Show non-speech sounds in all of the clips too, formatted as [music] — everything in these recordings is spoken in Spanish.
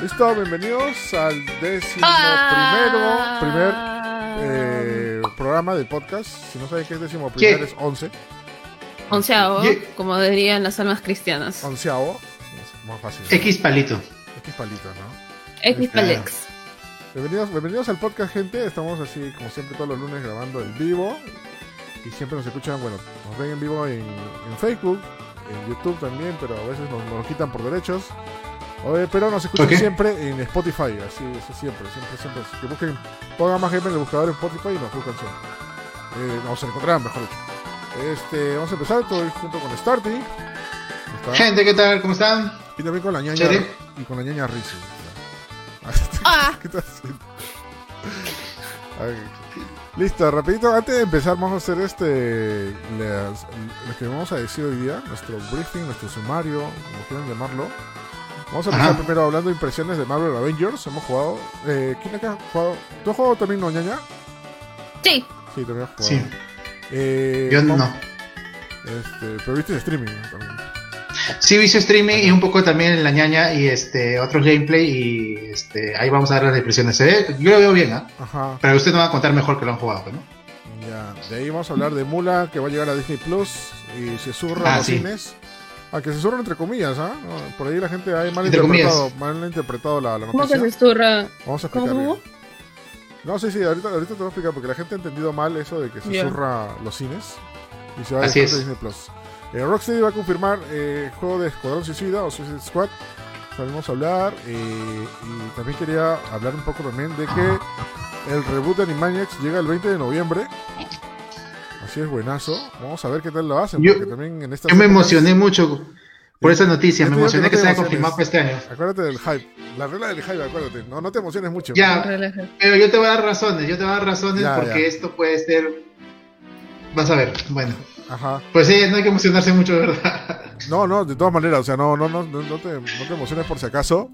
Listo, bienvenidos al décimo Ah. primero, primer eh, programa del podcast. Si no saben qué es décimo primero, ¿Qué? es once. Onceavo, como dirían las almas cristianas. Onceavo. Es más fácil. X palito. X palito, ¿no? X claro. Palex. Bienvenidos, bienvenidos al podcast, gente. Estamos así, como siempre, todos los lunes grabando en vivo. Y siempre nos escuchan, bueno, nos ven en vivo en, en Facebook, en YouTube también, pero a veces nos, nos lo quitan por derechos. Oye, pero nos escuchan siempre en Spotify, así, eso siempre, siempre, siempre. Que busquen, pongan más gente en el buscador en Spotify y nos buscan siempre. Eh, nos encontrarán, mejor dicho. Este, vamos a empezar todo junto con Starty. Está. Gente, ¿qué tal? ¿Cómo están? Y también con la ñaña Chere. y con la ñaña Rizzi. Ah. [laughs] ¿Qué estás haciendo? A [laughs] ver, Listo, rapidito, antes de empezar vamos a hacer este las- lo que vamos a decir hoy día, nuestro briefing, nuestro sumario, como quieran llamarlo. Vamos a empezar Ajá. primero hablando de impresiones de Marvel Avengers. Hemos jugado. Eh, ¿Quién acá ha jugado? ¿Tú has jugado también, no, ñaña? Sí, Sí, también has jugado. Sí. Eh, Yo no. Este, pero viste el streaming también. Sí, hice streaming y un poco también en la ñaña y este otros gameplay y este ahí vamos a dar las impresiones. Se ve- yo lo veo bien, ¿ah? Ajá. Pero usted no va a contar mejor que lo han jugado, ¿no? Ya, de ahí vamos a hablar de Mula, que va a llegar a Disney Plus y se surra Ah, los sí. cines. A que se surra entre comillas, ¿ah? No, Por ahí la gente ha mal Entre interpretado, mal interpretado la, la ¿cómo que noticia. se esturra? Vamos a explicar. No, sí, sí, ahorita, ahorita te voy a explicar porque la gente ha entendido mal eso de que se surra los cines y se va a Así es. Disney Plus. Eh, Rocksteady va a confirmar eh, juego de Escuadrón Suicida o Suicide Squad. Salimos a hablar eh, y también quería hablar un poco también de que el reboot de Animaniacs llega el 20 de noviembre. Así es, buenazo. Vamos a ver qué tal lo hacen. Yo- porque también en estas Yo me emocioné mucho por esa noticia, me te digo emocioné no que te se haya confirmado para este año. Acuérdate del hype. La regla del hype, acuérdate. No, no te emociones mucho. Ya, pero yo te voy a dar razones, yo te voy a dar razones Ya, porque ya. esto puede ser... Vas a ver, bueno. Ajá. Pues sí, no hay que emocionarse mucho, ¿verdad? No, no, de todas maneras, o sea, no, no, no, no, te, no te emociones por si acaso,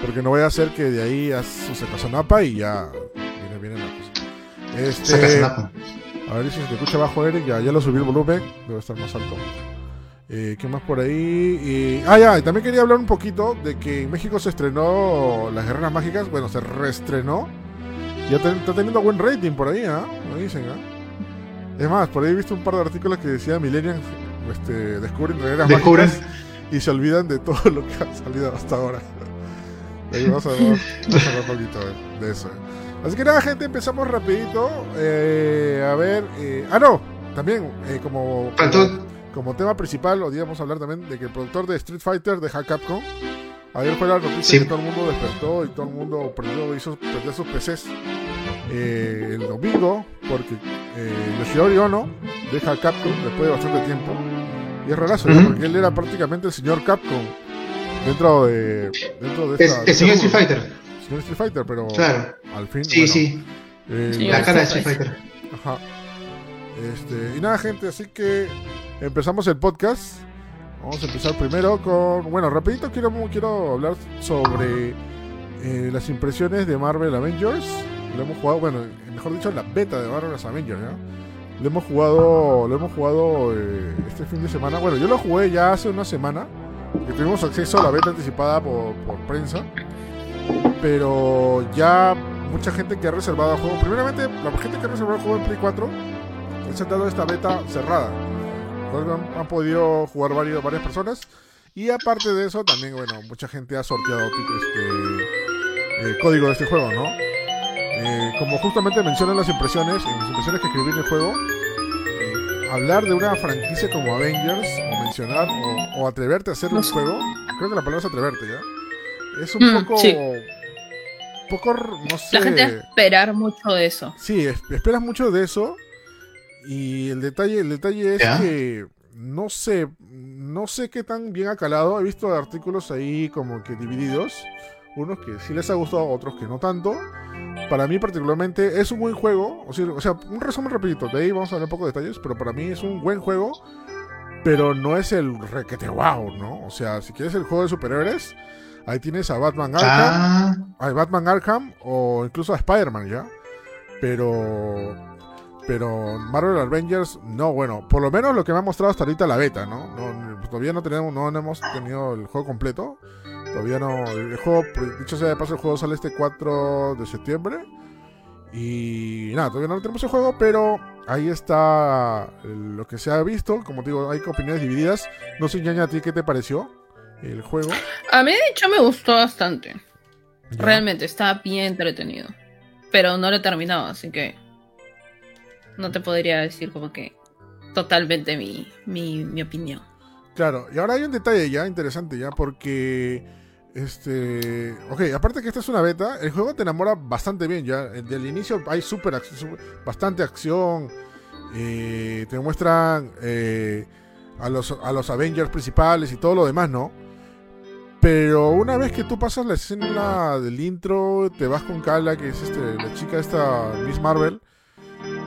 porque no voy a hacer que de ahí haz su sacazonapa y ya viene, viene la cosa. Este, a ver si se te escucha bajo Eric, ya, ya lo subí el volumen, debe estar más alto. Eh, ¿Qué más por ahí? Y- ah, ya, y también quería hablar un poquito de que en México se estrenó Las Guerreras Mágicas, bueno, se reestrenó. Ya te- está teniendo buen rating por ahí, ¿ah? Me dicen, ¿ah? Es más, por ahí he visto un par de artículos que decía Millennium este, descubren mágicas y se olvidan de todo lo que ha salido hasta ahora. Ahí vamos a hablar un poquito de, de eso. Así que nada, gente, empezamos rapidito. Eh, a ver, eh, ah, no, también eh, como, como tema principal, hoy vamos a hablar también de que el productor de Street Fighter deja Capcom. Ayer fue la noticia Sí. que todo el mundo despertó y todo el mundo prendió, hizo perder sus PCs eh, el domingo porque eh, Yoshinori Ono deja Capcom después de bastante tiempo. Y es rarazo, ¿no? Ujú. porque él era prácticamente el señor Capcom dentro de, dentro de Es, esta- el señor Street. Fighter. Señor Street Fighter, pero Claro. al fin. Sí, bueno, sí. eh, Sí, La cara de Street Street Fighter. Ajá. Este, y nada, gente, así que empezamos el podcast. Vamos a empezar primero con. Bueno, rapidito quiero, quiero hablar sobre eh, las impresiones de Marvel Avengers. Lo hemos jugado, bueno, mejor dicho, la beta de Marvel Avengers, ¿ya? Lo hemos jugado, lo hemos jugado eh, este fin de semana. Bueno, yo lo jugué ya hace una semana. Que tuvimos acceso a la beta anticipada por, por prensa. Pero ya mucha gente que ha reservado el juego. Primeramente, la gente que ha reservado el juego en Play 4 se ha dado esta beta cerrada. Entonces han, han podido jugar varios, varias personas. Y aparte de eso, también, bueno, mucha gente ha sorteado este eh, código de este juego, ¿no? Eh, como justamente mencionan las impresiones, en las impresiones que escribí en el juego, eh, hablar de una franquicia como Avengers, o mencionar, o, o atreverte a hacer un juego, creo que la palabra es atreverte, ¿ya? Es un Mm, poco. sí. poco, no sé. La gente va a esperar mucho de eso. Sí, es- esperas mucho de eso. Y el detalle, el detalle es ¿Ya? que no sé, no sé qué tan bien ha calado. He visto artículos ahí como que divididos. Unos que sí les ha gustado, otros que no tanto. Para mí particularmente es un buen juego. O sea, o sea, un resumen rapidito. De ahí vamos a hablar un poco de detalles. Pero para mí es un buen juego. Pero no es el requete wow, ¿no? O sea, si quieres el juego de superhéroes, ahí tienes a Batman Arkham Ah, a Batman Arkham o incluso a Spider-Man ya. Pero. Pero Marvel Avengers, no, bueno, por lo menos lo que me ha mostrado hasta ahorita la beta, ¿no? no todavía no tenemos, no, hemos tenido el juego completo. Todavía no. El juego, dicho sea de paso, el juego sale este 4 de septiembre. Y nada, todavía no tenemos el juego, pero ahí está lo que se ha visto. Como te digo, hay opiniones divididas. No sé, ñaña, a ti qué te pareció el juego. A mí, de hecho, me gustó bastante. Realmente, está bien entretenido. Pero no lo he terminado, así que. No te podría decir como que totalmente mi, mi, mi opinión. Claro, y ahora hay un detalle ya interesante ya, porque este. Ok, aparte que esta es una beta, el juego te enamora bastante bien ya. Desde el inicio hay super, bastante acción. Eh, te muestran eh, a, los, a los Avengers principales y todo lo demás, ¿no? Pero una vez que tú pasas la escena del intro, te vas con Kala, que es este, la chica esta Miss Marvel,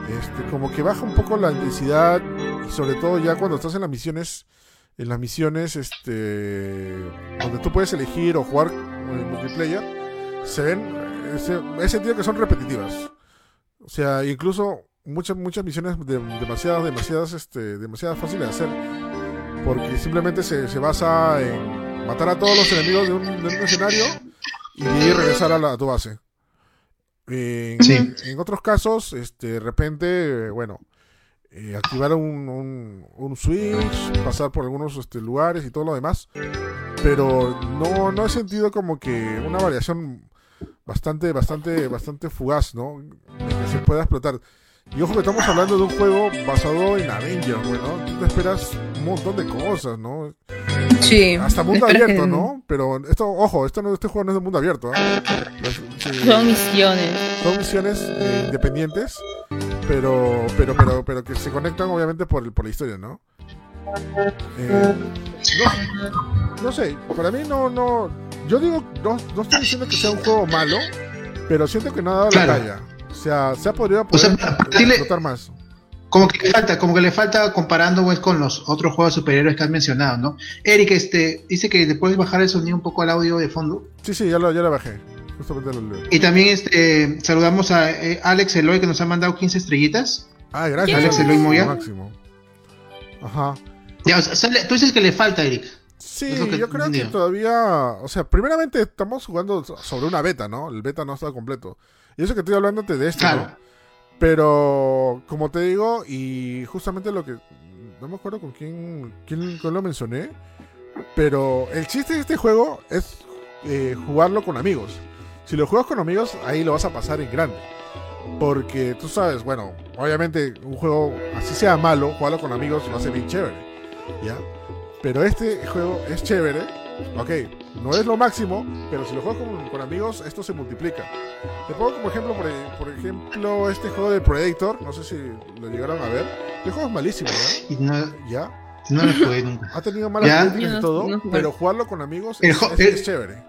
este, como que baja un poco la intensidad y sobre todo ya cuando estás en las misiones en las misiones este donde tú puedes elegir o jugar en multiplayer se ven he sentido que son repetitivas. O sea incluso muchas muchas misiones demasiadas demasiadas este demasiadas fáciles de hacer porque simplemente se, se basa en matar a todos los enemigos de un, de un escenario y regresar a, la, a tu base. En, en, otros casos este de repente bueno eh, activar un, un, switch, pasar por algunos este, lugares y todo lo demás. Pero no, no he sentido como que una variación bastante, bastante, bastante fugaz, ¿no? que se pueda explotar. Y ojo que estamos hablando de un juego basado en Avengers, ¿no? Tú te esperas un montón de cosas, ¿no? Sí. Hasta mundo abierto, ¿no? Pero esto, ojo, esto no, este juego no es de mundo abierto, ¿eh? Son misiones. Son misiones eh, independientes pero, pero, pero, pero que se conectan obviamente por, por la historia, ¿no? Eh, no, sé, para mí no, no, yo digo, no, no estoy diciendo que sea un juego malo, pero siento que no ha dado la talla. O sea, se ha podido poder o más. Como que le falta, como que le falta comparando pues, con los otros juegos superiores que has mencionado, ¿no? Eric, este, dice que te puedes bajar el sonido un poco al audio de fondo. Sí, sí, ya lo, ya lo bajé. Y también este, saludamos a eh, Alex Eloy que nos ha mandado 15 estrellitas. Ah, gracias. Alex Eloy Moya. Máximo. Ajá. Ya, o sea, tú dices que le falta, Eric. Sí, yo creo que todavía. O sea, primeramente estamos jugando sobre una beta, ¿no? El beta no está completo. Y eso que estoy hablándote de esto, claro. ¿no? Pero, como te digo, y justamente lo que. No me acuerdo con quién, quién, lo mencioné. Pero el chiste de este juego es eh, jugarlo con amigos. Si lo juegas con amigos, ahí lo vas a pasar en grande. Porque tú sabes, bueno, obviamente un juego así sea malo, jugarlo con amigos lo hace bien chévere. ¿Ya? Pero este juego es chévere. Ok, no es lo máximo, pero si lo juegas con, amigos, esto se multiplica. Te pongo como ejemplo, por, ejemplo, este juego de Predator. No sé si lo llegaron a ver. Este juego es malísimo, ¿Ya? No lo jugué nunca. Ha tenido malas críticas y todo, pero jugarlo con amigos es chévere.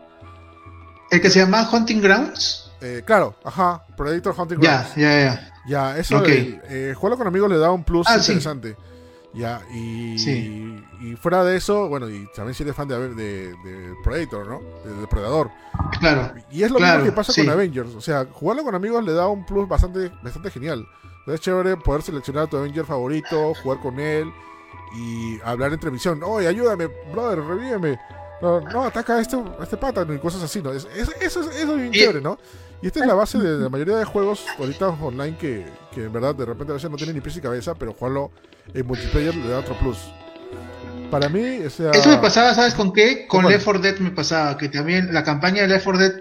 ¿El que se llama Hunting Grounds? Eh, claro, ajá, Predator Hunting Grounds. Ya, ya, ya. Ya, eso, okay. eh, jugarlo con amigos le da un plus ah, interesante. Ya, y, y fuera de eso, bueno, y también si eres fan de, de, de Predator, ¿no? De, Depredador. Claro. Y es lo mismo que pasa con Avengers. O sea, jugarlo con amigos le da un plus bastante, bastante genial. Es chévere poder seleccionar a tu Avenger favorito, jugar con él y hablar entre misión. Oye, ayúdame, brother, revíveme no, ataca a este, este pátano y cosas así, ¿no? eso, es, bien chévere, ¿no? Y esta es la base de la mayoría de juegos ahorita online que, que en verdad de repente a veces no tienen ni pies ni cabeza, pero jugarlo en multiplayer le da otro plus. Para mí, o sea... Eso me pasaba, ¿sabes con qué? Con Left 4 Dead me pasaba, que también la campaña de Left 4 Dead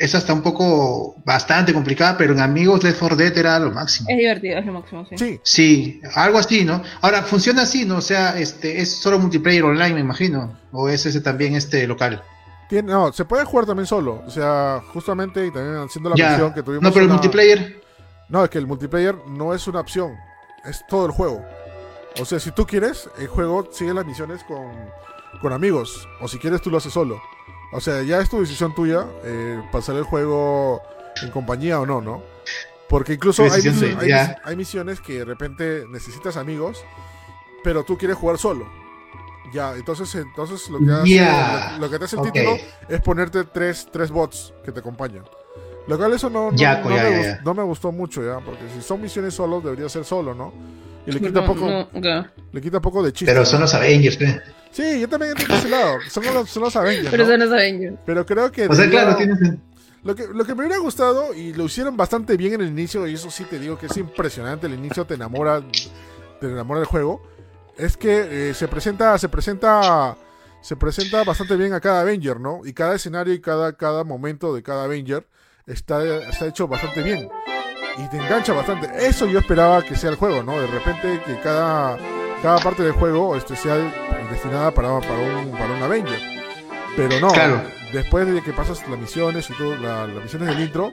es hasta un poco bastante complicada, pero en Amigos Left 4 Dead era lo máximo. Es divertido, es lo máximo, sí. Sí, algo así, ¿no? Ahora, funciona así, ¿no? O sea, este, es solo multiplayer online, me imagino. O es ese también este local. Tiene, no, se puede jugar también solo. O sea, justamente y también haciendo la misión que tuvimos. No, pero el multiplayer. No, es que el multiplayer no es una opción, es todo el juego. O sea, si tú quieres, el juego sigue las misiones con, con amigos. O si quieres, tú lo haces solo. O sea, ya es tu decisión tuya eh, pasar el juego en compañía o no, ¿no? Porque incluso hay, misiones que de repente necesitas amigos, pero tú quieres jugar solo. Ya, entonces, entonces lo que hace, lo, que te hace el título es ponerte tres, tres bots que te acompañan. Lo cual eso no, no, me, gustó mucho, ya, porque si son misiones solos, debería ser solo, ¿no? Y le quita poco, le quita poco de chiste. Pero son los Avengers, ¿eh? Sí, yo también entiendo ese lado. Son los, son los Avengers. Pero ¿no? son los Avengers. Pero creo que. O sea, claro, tienes. Lo que, lo que me hubiera gustado, y lo hicieron bastante bien en el inicio, y eso sí te digo que es impresionante, el inicio te enamora, te enamora del juego, es que eh, se presenta, se presenta, se presenta bastante bien a cada Avenger, ¿no? Y cada escenario y cada, cada momento de cada Avenger está, está hecho bastante bien. Y te engancha bastante. Eso yo esperaba que sea el juego, ¿no? De repente que cada, cada parte del juego este, sea destinada para, para, un, para un Avenger. Pero no, Claro. después de que pasas las misiones y todo, la- las misiones del intro,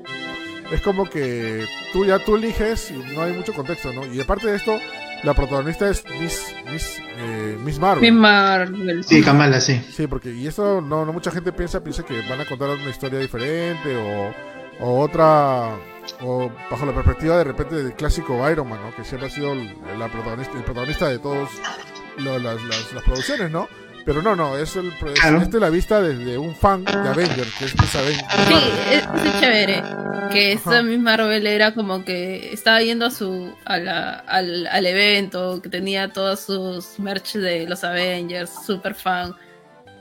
es como que tú ya tú eliges y no hay mucho contexto, ¿no? Y aparte de esto, la protagonista es Miss, Miss, eh, Miss Marvel. Miss Marvel. Sí, Kamala, sí. Sí, porque y esto no, no mucha gente piensa, piensa que van a contar una historia diferente o, o otra, o bajo la perspectiva de repente del clásico Iron Man, ¿no? Que siempre ha sido el, la protagonista, el protagonista de todos lo- las, las, las producciones, ¿no? Pero no, no, es, el, es Claro. este la vista desde un fan de Avengers, que es Miss Aven- Miss Sí, es, es chévere. Que esta. Miss Marvel era como que estaba yendo a su a la- al, al evento, que tenía todos sus merch de los Avengers, super fan.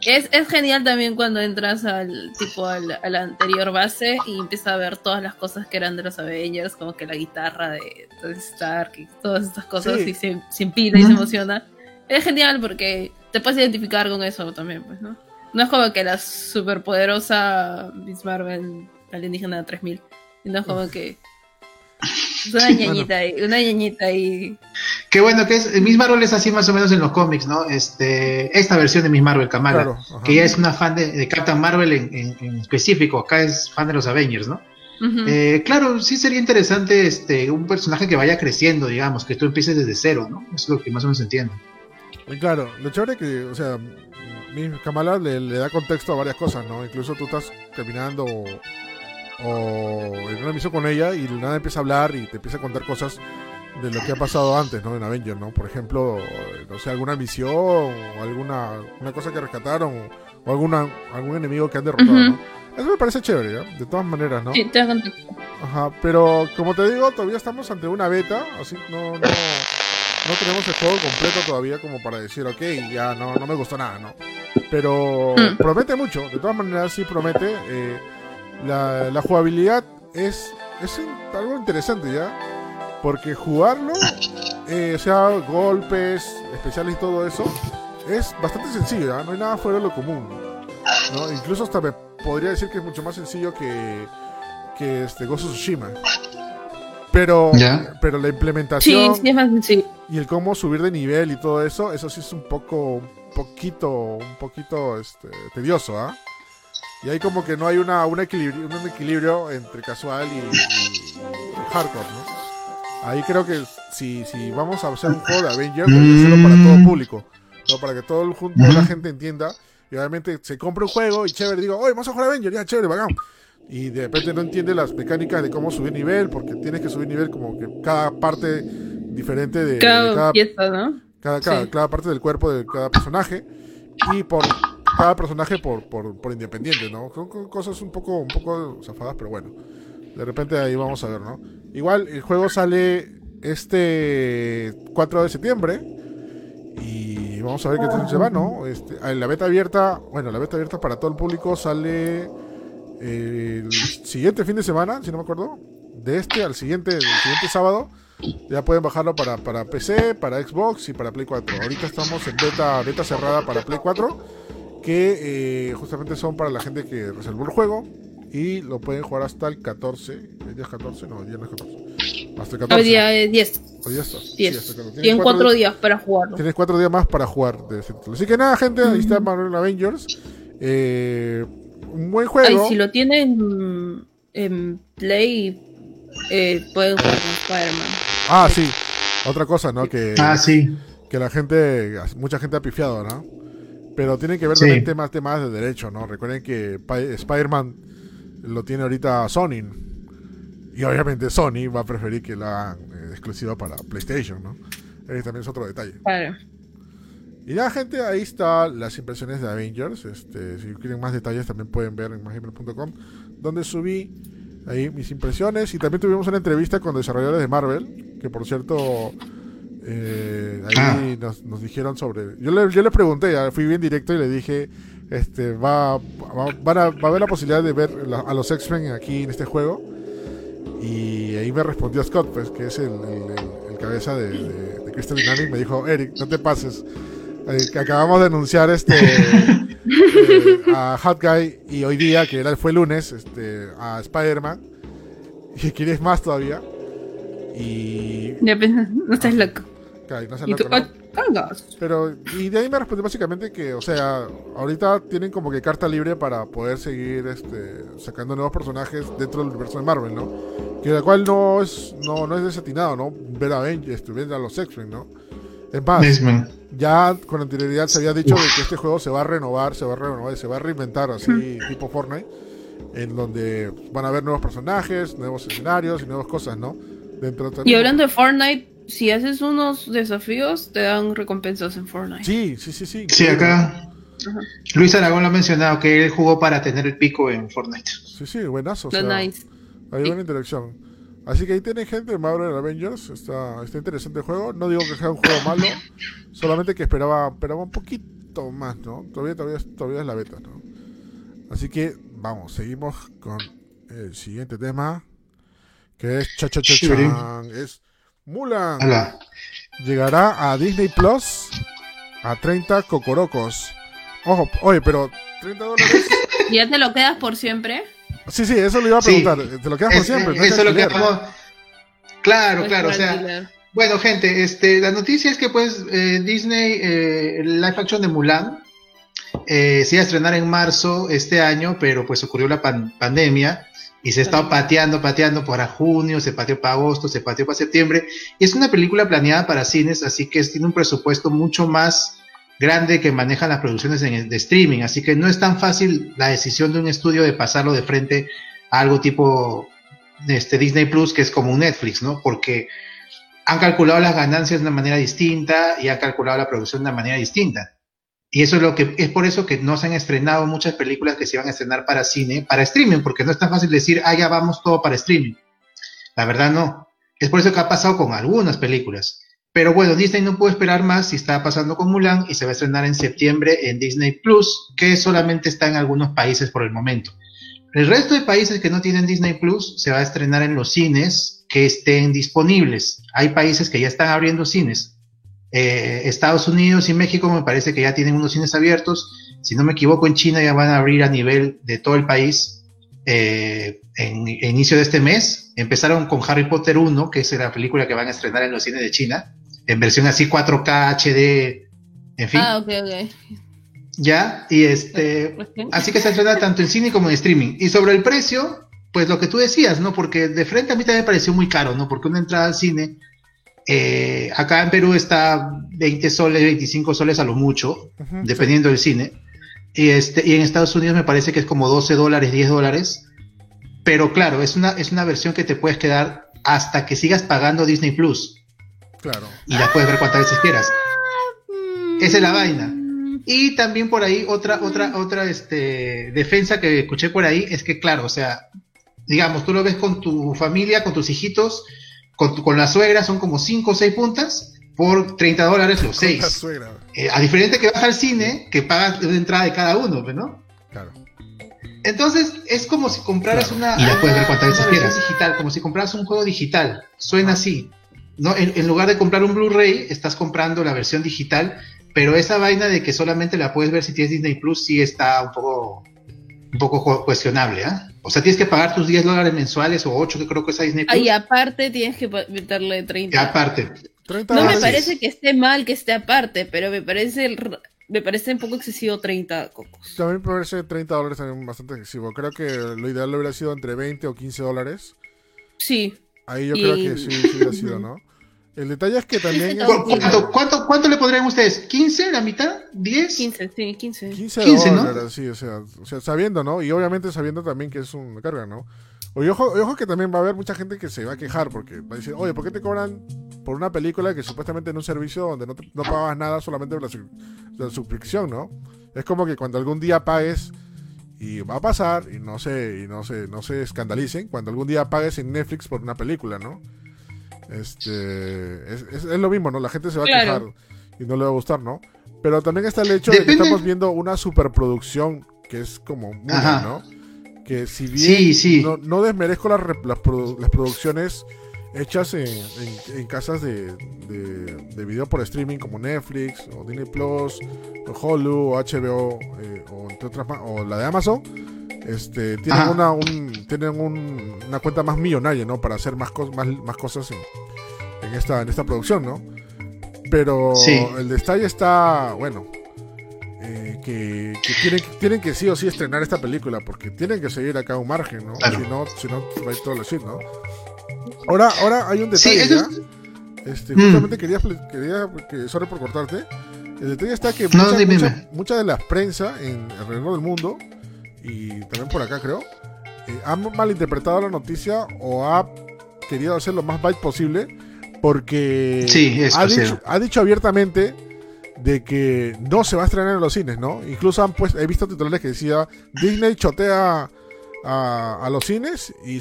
Es, es genial también cuando entras al tipo al, a la anterior base y empiezas a ver todas las cosas que eran de los Avengers, como que la guitarra de Tony Stark y todas estas cosas, Sí. y se, se impide y se emociona. Es genial porque te puedes identificar con eso también, pues, ¿no? No es como que la superpoderosa Miss Marvel alienígena 3000. No es como que. Es una ñañita ahí. Una ñañita ahí. Qué bueno que es. Miss Marvel es así más o menos en los cómics, ¿no? Este, esta versión de Miss Marvel, Kamala, Claro, que ella es una fan de, de Captain Marvel en, en- en específico. Acá es fan de los Avengers, ¿no? Eh, claro, sí sería interesante este, un personaje que vaya creciendo, digamos, que tú empieces desde cero, ¿no? Eso es lo que más o menos entiendo. Y claro, lo chévere que, o sea, mi Kamala le, le da contexto a varias cosas, ¿no? Incluso tú estás caminando o, o en una misión con ella y de nada empieza a hablar y te empieza a contar cosas de lo que ha pasado antes, ¿no? En Avenger, ¿no? Por ejemplo, eh, no sé, alguna misión o alguna una cosa que rescataron o, alguna, algún enemigo que han derrotado. ¿no? Eso me parece chévere, ¿ya? De todas maneras, ¿no? Sí, te. Ajá, pero como te digo, todavía estamos ante una beta, así no, no, no tenemos el juego completo todavía como para decir, ok, ya no, no me gustó nada, ¿no? Pero Mm. promete mucho, de todas maneras sí promete. eh, la, la jugabilidad es, es algo interesante, ¿ya? Porque jugarlo, eh, o sea, golpes, especiales y todo eso, es bastante sencillo, ¿ya? No hay nada fuera de lo común, ¿no? Incluso hasta me podría decir que es mucho más sencillo que, que este Ghost of Tsushima. Pero, Ya. pero la implementación sí, más y el cómo subir de nivel y todo eso, eso sí es un poco, un poquito, un poquito este, tedioso, ¿ah? Y ahí como que no hay una, un, equilibrio, un equilibrio entre casual y, y- y hardcore, ¿no? Ahí creo que si, si vamos a hacer un juego de Avengers, hay que hacerlo para todo público, ¿no? Para que todo el toda la gente entienda y obviamente se compre un juego y chévere, digo, oye, vamos a jugar Avengers, ya, chévere, bacán. Y de repente no entiende las mecánicas de cómo subir nivel, porque tienes que subir nivel como que cada parte diferente de de Cada, cada, pieza, ¿no? cada, cada- sí. cada parte del cuerpo de cada personaje y por cada personaje por, por, por independiente, ¿no? Son co- cosas un poco, un poco zafadas, pero bueno. De repente ahí vamos a ver, ¿no? Igual el juego sale este 4 de septiembre y vamos a ver qué tal se va, ¿no? Este, en la beta abierta, bueno, la beta abierta para todo el público sale el siguiente fin de semana, si no me acuerdo, de este al siguiente, el siguiente sábado. Ya pueden bajarlo para, para PC, para Xbox y para Play 4. Ahorita estamos en beta, beta cerrada para Play 4, que eh, justamente son para la gente que reservó el juego y lo pueden jugar hasta el 14. ¿El día es 14? No, el día no es 14. Hasta el 14. Hoy día es 10. Hoy ya está. Sí, 10. hasta el 14. Tienen cuatro 4 días- días para jugarlo. Tienes cuatro días más para jugar de ese título. Así que nada, gente, ahí está Marvel Avengers. Eh, un buen Ay, juego. si lo tienen en Play, eh, pueden jugar con Spider-Man. Ah, sí. Otra cosa, ¿no? Que, Ah, sí. que la gente, mucha gente ha pifiado, ¿no? Pero tienen que ver Sí. también temas, temas de derecho, ¿no? Recuerden que Spider-Man lo tiene ahorita Sony. Y obviamente Sony va a preferir que la hagan eh, exclusiva para PlayStation, ¿no? Ese también es otro detalle. Claro. Y ya, gente, ahí está las impresiones de Avengers. Este, si quieren más detalles, también pueden ver en magimer.com, donde subí ahí mis impresiones. Y también tuvimos una entrevista con desarrolladores de Marvel, que por cierto, Eh, ahí Ah. nos, nos dijeron sobre. Yo le, yo le pregunté, ya fui bien directo y le dije: este va, va, van a, va a haber la posibilidad de ver la- a los X-Men aquí en este juego. Y ahí me respondió Scott, pues, que es el, el- el- el cabeza de, de, de Crystal Dynamics. Me dijo: Eric, no te pases. Eh, que acabamos de anunciar este [laughs] eh, a Hot Guy y hoy día, que era, fue lunes, este, a Spider-Man. Y quieres más todavía. Y. Ya pensé, no estás loco. No Y loco, ¿no? "Oh, vengas". Pero, y de ahí me respondió básicamente que, o sea, ahorita tienen como que carta libre para poder seguir este, sacando nuevos personajes dentro del universo de Marvel, ¿no? Que la cual no es, no, no es desatinado, ¿no? Ver a Avengers, ver a los X-Men, ¿no? Es más, ya con anterioridad se había dicho de que este juego se va a renovar, se va a renovar y se va a reinventar así, tipo Fortnite, en donde van a haber nuevos personajes, nuevos escenarios y nuevas cosas, ¿no? Dentro de Y hablando de Fortnite, si haces unos desafíos, te dan recompensas en Fortnite. Sí, sí, sí, sí. Sí, acá Ajá. Luis Aragón lo ha mencionado, que él jugó para tener el pico en Fortnite. Sí, sí, buenazo. o sea, nice. Hay buena interacción. Así que ahí tiene gente de Marvel Avengers. Está, está interesante el juego. No digo que sea un juego malo. Solamente que esperaba, esperaba un poquito más, ¿no? Todavía, todavía, es- todavía es la beta, ¿no? Así que vamos, seguimos con el siguiente tema. Que es cha cha cha. Es Mulan. Hola. Llegará a Disney Plus a 30 cocorocos. Ojo, oye, pero 30 dólares. [laughs] ¿Ya te lo quedas por siempre? Sí, sí, eso le iba a Sí. preguntar. Te lo quedas por Es- siempre. no eso es lo que vamos. Claro, claro, o sea. Bueno, gente, este, la noticia es que pues eh, Disney, eh, live action de Mulan, eh, se iba a estrenar en marzo este año, pero pues ocurrió la pan- pandemia y se estaba pateando, pateando para junio, se pateó para agosto, se pateó para septiembre. Y es una película planeada para cines, así que tiene un presupuesto mucho más grande que manejan las producciones de streaming, así que no es tan fácil la decisión de un estudio de pasarlo de frente a algo tipo este Disney Plus, que es como un Netflix, ¿no? Porque han calculado las ganancias de una manera distinta y han calculado la producción de una manera distinta. Y eso es lo que es por eso que no se han estrenado muchas películas que se iban a estrenar para cine, para streaming, porque no es tan fácil decir, ah, ya vamos todo para streaming. La verdad no. Es por eso que ha pasado con algunas películas. Pero bueno, Disney no puede esperar más si está pasando con Mulan y se va a estrenar en septiembre en Disney Plus, que solamente está en algunos países por el momento. El resto de países que no tienen Disney Plus se va a estrenar en los cines que estén disponibles. Hay países que ya están abriendo cines. Eh, Estados Unidos y México me parece que ya tienen unos cines abiertos. Si no me equivoco, en China ya van a abrir a nivel de todo el país eh, en, en inicio de este mes. Empezaron con Harry Potter 1, que es la película que van a estrenar en los cines de China, en versión así 4K, HD, en fin. Ah, ok, ok. Ya, y este. Así que se estrena tanto en cine como en streaming. Y sobre el precio, pues lo que tú decías, ¿no? Porque de frente a mí también me pareció muy caro, ¿no? Porque una entrada al cine, eh, acá en Perú está 20 soles, 25 soles a lo mucho, dependiendo del cine. Y, este, y en Estados Unidos me parece que es como 12 dólares, 10 dólares. Pero claro, es una, es una versión que te puedes quedar hasta que sigas pagando Disney Plus. Claro. Y la puedes ver cuantas veces quieras. Mm. Esa es la vaina. Y también por ahí otra, otra, otra este, defensa que escuché por ahí es que, claro, o sea, digamos, tú lo ves con tu familia, con tus hijitos, con, tu- con la suegra, son como 5 o 6 puntas por 30 dólares los [laughs] Con la 6. suegra. a diferente que vas al cine, que pagas una entrada de cada uno, pues, ¿no? Claro. Entonces es como si compraras Claro. una, Y la puedes ver cuantas veces quieras. digital, como si compraras un juego digital. Suena así. ¿No? En, en lugar de comprar un Blu-ray, estás comprando la versión digital, pero esa vaina de que solamente la puedes ver si tienes Disney Plus sí está un poco, un poco cu- cuestionable, ¿ah? O sea, tienes que pagar tus 10 dólares mensuales o 8 que creo que es a Disney Plus. Y aparte tienes que meterle Y 30. aparte. 30 No me parece que esté mal que esté aparte, pero me parece el- me parece un poco excesivo 30 cocos. También me parece 30 dólares también bastante excesivo. Creo que lo ideal hubiera sido entre 20 o 15 dólares. Sí. Ahí yo Y- creo que sí, sí hubiera sido, ¿no? El detalle es que también es ¿Cu- ¿Cuánto, cuánto, cuánto le pondrían ustedes? ¿15? ¿La mitad? ¿10? 15, sí, 15. 15, 15, ¿no? dólares, sí, o sea, o sea, sabiendo, ¿no? Y obviamente sabiendo también que es una carga, ¿no? Oye, ojo, ojo que también va a haber mucha gente que se va a quejar porque va a decir, oye, ¿por qué te cobran por una película que supuestamente en un servicio donde no, te- no pagas nada solamente por la, la suscripción, ¿no? Es como que cuando algún día pagues y va a pasar y no se y no se no se escandalicen cuando algún día pagues en Netflix por una película, ¿no? Este, es, es- es lo mismo, ¿no? La gente se va a quejar y no le va a gustar, ¿no? Pero también está el hecho de que estamos viendo una superproducción que es como. ¿no? Que si bien Sí, sí. No, no desmerezco las, las, produ- las producciones hechas en, en- en casas de, de, de video por streaming como Netflix o Disney Plus o Hulu o HBO eh, o, entre otras o la de Amazon este tienen Ajá. una un- tienen un- una cuenta más millonaria no para hacer más, cos- más, más cosas en, en esta en esta producción no pero Sí. el detalle está bueno eh, que, que tienen, tienen que sí o sí estrenar esta película porque tienen que seguir acá un margen, ¿no? Claro. Si no, si no va a ir todo shit, ¿no? Ahora, ahora hay un Sí, detalle, ¿ya? es- Este, Mm. justamente quería, pl- quería que, sorry por cortarte. El detalle está que No, mucha, mucha- mucha de la prensa en alrededor del mundo y también por acá creo eh, han malinterpretado la noticia o ha querido hacer lo más byte posible porque Sí, ha, dicho, ha dicho abiertamente de que no se va a estrenar en los cines, ¿no? Incluso han puesto, he visto titulares que decía Disney chotea a, a los cines y,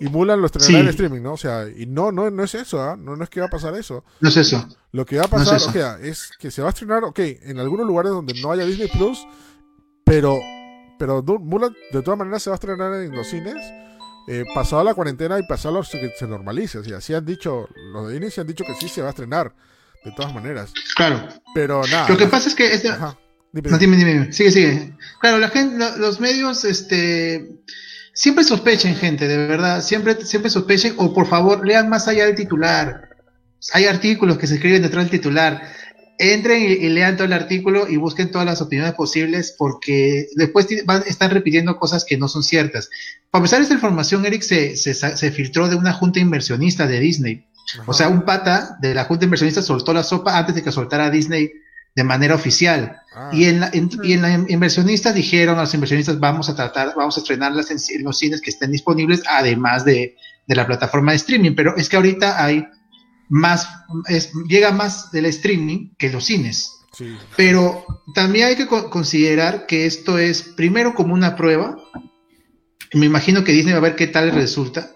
y Mulan lo estrenará Sí. en streaming, ¿no? O sea, y no, no, no es eso, ¿ah? no, no es que va a pasar eso. No es eso. Lo que va a No es pasar, eso. o sea, es que se va a estrenar, ok, en algunos lugares donde no haya Disney Plus, pero, pero Mulan de todas maneras se va a estrenar en los cines, eh, pasado la cuarentena y pasado lo que se normalice. O sea, sí han dicho, los de Disney sí han dicho que sí se va a estrenar, de todas maneras. Claro. Pero nada. Lo que pasa es que este- Ajá. Dime, No, dime. dime, dime, sigue, sigue. Claro, la gente, lo- los medios, este, siempre sospechen, gente, de verdad, siempre, siempre sospechen, o por favor, lean más allá del titular. Hay artículos que se escriben detrás del titular. Entren y, y lean todo el artículo y busquen todas las opiniones posibles, porque después van, están repitiendo cosas que no son ciertas. Para empezar, esta información, Eric, se, se, se filtró de una junta inversionista de Disney. Ajá. O sea, un pata de la junta inversionista soltó la sopa antes de que soltara Disney de manera oficial. Ah, Y en, la, en- y en la inversionistas dijeron a los inversionistas vamos a tratar, vamos a estrenarlas en, en los cines que estén disponibles, además de, de la plataforma de streaming. Pero es que ahorita hay más, es- llega más del streaming que los cines. sí. Pero también hay que co- considerar que esto es primero como una prueba. Me imagino que Disney va a ver qué tal resulta.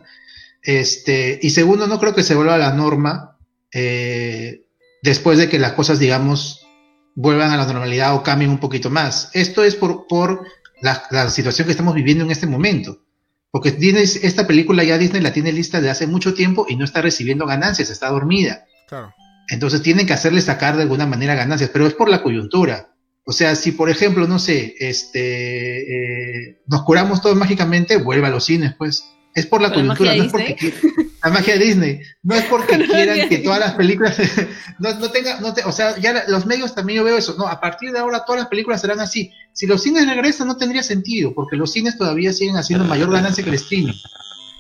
Este, y segundo, no creo que se vuelva a la norma eh, después de que las cosas, digamos, vuelvan a la normalidad o cambien un poquito más. Esto es por, por la, la situación que estamos viviendo en este momento. Porque Disney, esta película ya Disney la tiene lista de hace mucho tiempo y no está recibiendo ganancias, está dormida. Claro. Entonces tienen que hacerle sacar de alguna manera ganancias, pero es por la coyuntura. O sea, si por ejemplo, no sé, este, eh, nos curamos todos mágicamente, vuelve a los cines, pues. Es por la ¿Con la coyuntura, magia no es porque la magia de Disney, no es porque [laughs] la quieran que todas las películas no, no tengan, no te- o sea, ya la- los medios también yo veo eso, no, a partir de ahora todas las películas serán así. Si los cines regresan no tendría sentido, porque los cines todavía siguen haciendo mayor ganancia que el streaming, Sí,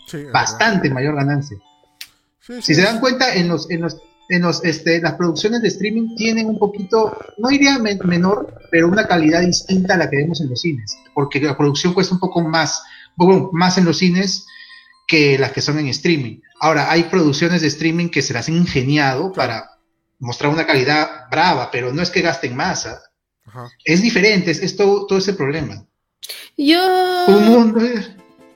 es verdad. bastante mayor ganancia. Sí, sí, Si se dan cuenta, en los, en los, en los, este, las producciones de streaming tienen un poquito, no diría men- menor, pero una calidad distinta a la que vemos en los cines, porque la producción cuesta un poco más, bueno, más en los cines que las que son en streaming. Ahora, hay producciones de streaming que se las han ingeniado para mostrar una calidad brava, pero no es que gasten más. Ajá. Es diferente, es, es todo, todo ese problema. Yo. Un mundo.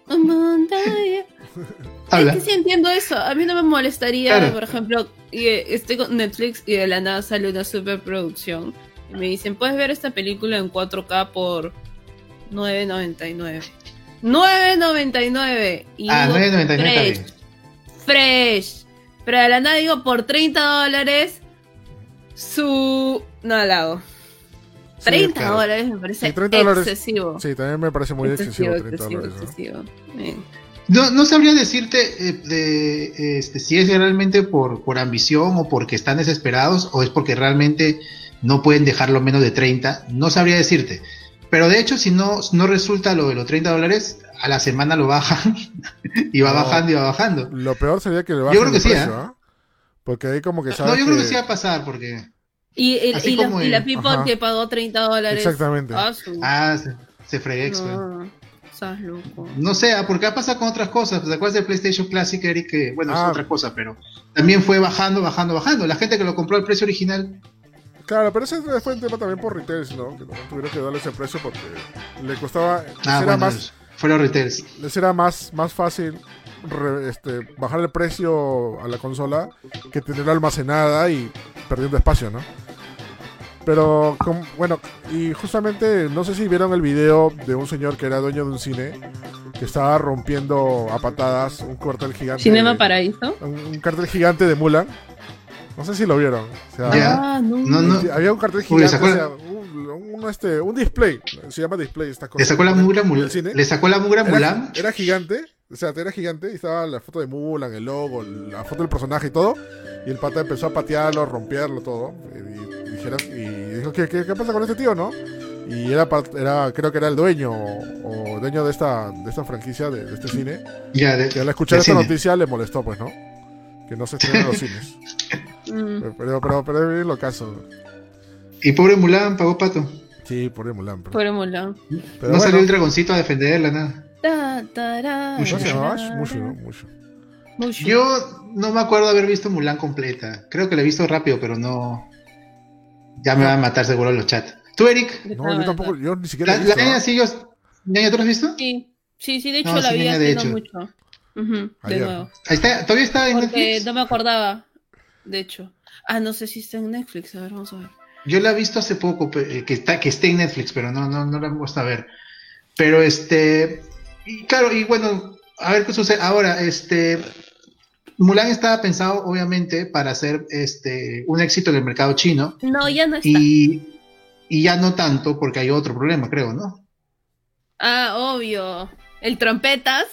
un mundo, yeah. [laughs] Habla. Es que sí entiendo eso. A mí no me molestaría, Claro. por ejemplo, y, eh, estoy con Netflix y de la nada sale una superproducción. Y me dicen, puedes ver esta película en 4K por 9.99. 9.99. Y Ah, digo, 9.99 está fresh, bien. fresh. Pero de la nada digo, por 30 dólares, su... No la hago. Sí, 30 claro. dólares me parece Sí, 30 dólares. excesivo. Sí, también me parece muy excesivo, excesivo, 30 excesivo, dólares. ¿no? excesivo. No, no sabría decirte eh, de, este, si es realmente por, por ambición o porque están desesperados o es porque realmente no pueden dejarlo menos de 30. No sabría decirte. Pero de hecho, si no, no resulta lo de los 30 dólares, a la semana lo bajan [laughs] y va No. bajando y va bajando. Lo peor sería que le bajen creo que el sí, precio, ¿eh? ¿ah? Porque ahí como que No, sabes yo creo que que- sí va a pasar porque... Y, el- y la, y la people ajá. que pagó 30 dólares. Exactamente. Ah, su- Ah, se, se fregué, no, estás loco. No sé, ah, porque ha pasado con otras cosas. ¿Te acuerdas del PlayStation Classic, Eric? Que, bueno, Ah. es otra cosa, pero también fue bajando, bajando, bajando. La gente que lo compró al precio original Claro, pero ese fue un tema también por retails, ¿no? Que no tuvieron que darle ese precio porque le costaba, les Ah, era bueno, más, fueron retails. les era más, más fácil re- este, bajar el precio a la consola que tenerla almacenada y perdiendo espacio, ¿no? Pero, bueno, y justamente, no sé si vieron el video de un señor que era dueño de un cine que estaba rompiendo a patadas un cartel gigante. Cinema Paraíso. un, un cartel gigante de Mulan. No sé si lo vieron. O sea, Ya. Ah, no. No, no. Sí, Había un cartel Uy, gigante, o sea, un, un, este, un display, se llama display esta cosa. Le sacó la mugra Mulan. Le sacó la mugra a Era, gigante, o sea, era gigante y estaba la foto de Mulan, el logo, la foto del personaje y todo. Y el pata empezó a patearlo, a romperlo, todo. Y, y dijeron, y dijo, ¿qué, qué, qué pasa con este tío, no? Y era, era creo que era el dueño o, o dueño de esta, de esta franquicia, de, de este cine. Ya, de, Que al escuchar esta cine. noticia le molestó, pues, ¿no? Que no se estrenan en los cines. [laughs] Mm. Pero, pero, pero es lo caso. Y pobre Mulan pagó pato. Sí, por Mulan. Pero, Pobre Mulan. pero no salió bueno, el dragoncito a defenderla, nada. Ta, tará, Mucho. Mushu, ¿no? Mushu. Mushu. Yo no me acuerdo haber visto Mulan completa. Creo que la he visto rápido, pero no. Ya me van a matar seguro en los chats. ¿Tú, Eric? No, yo tampoco, yo ni siquiera La, ¿ah? sí, yo. ¿Ñaña, tú la has visto? Sí, sí, sí, de hecho No, la sí, vi niña, hace de no mucho. Ujú, de Ayer. nuevo. Ahí está, ¿Todavía está en Porque Netflix? no me acordaba, de hecho. Ah, no sé si está en Netflix, a ver, vamos a ver. Yo la he visto hace poco, eh, que está, que esté en Netflix, pero no, no, no la he puesto a ver. Pero este, y claro, y bueno, a ver qué sucede. Ahora, este, Mulan estaba pensado, obviamente, para hacer este un éxito en el mercado chino, No, ya no está. y, y ya no tanto, porque hay otro problema, creo, ¿no? Ah, obvio. El trompetas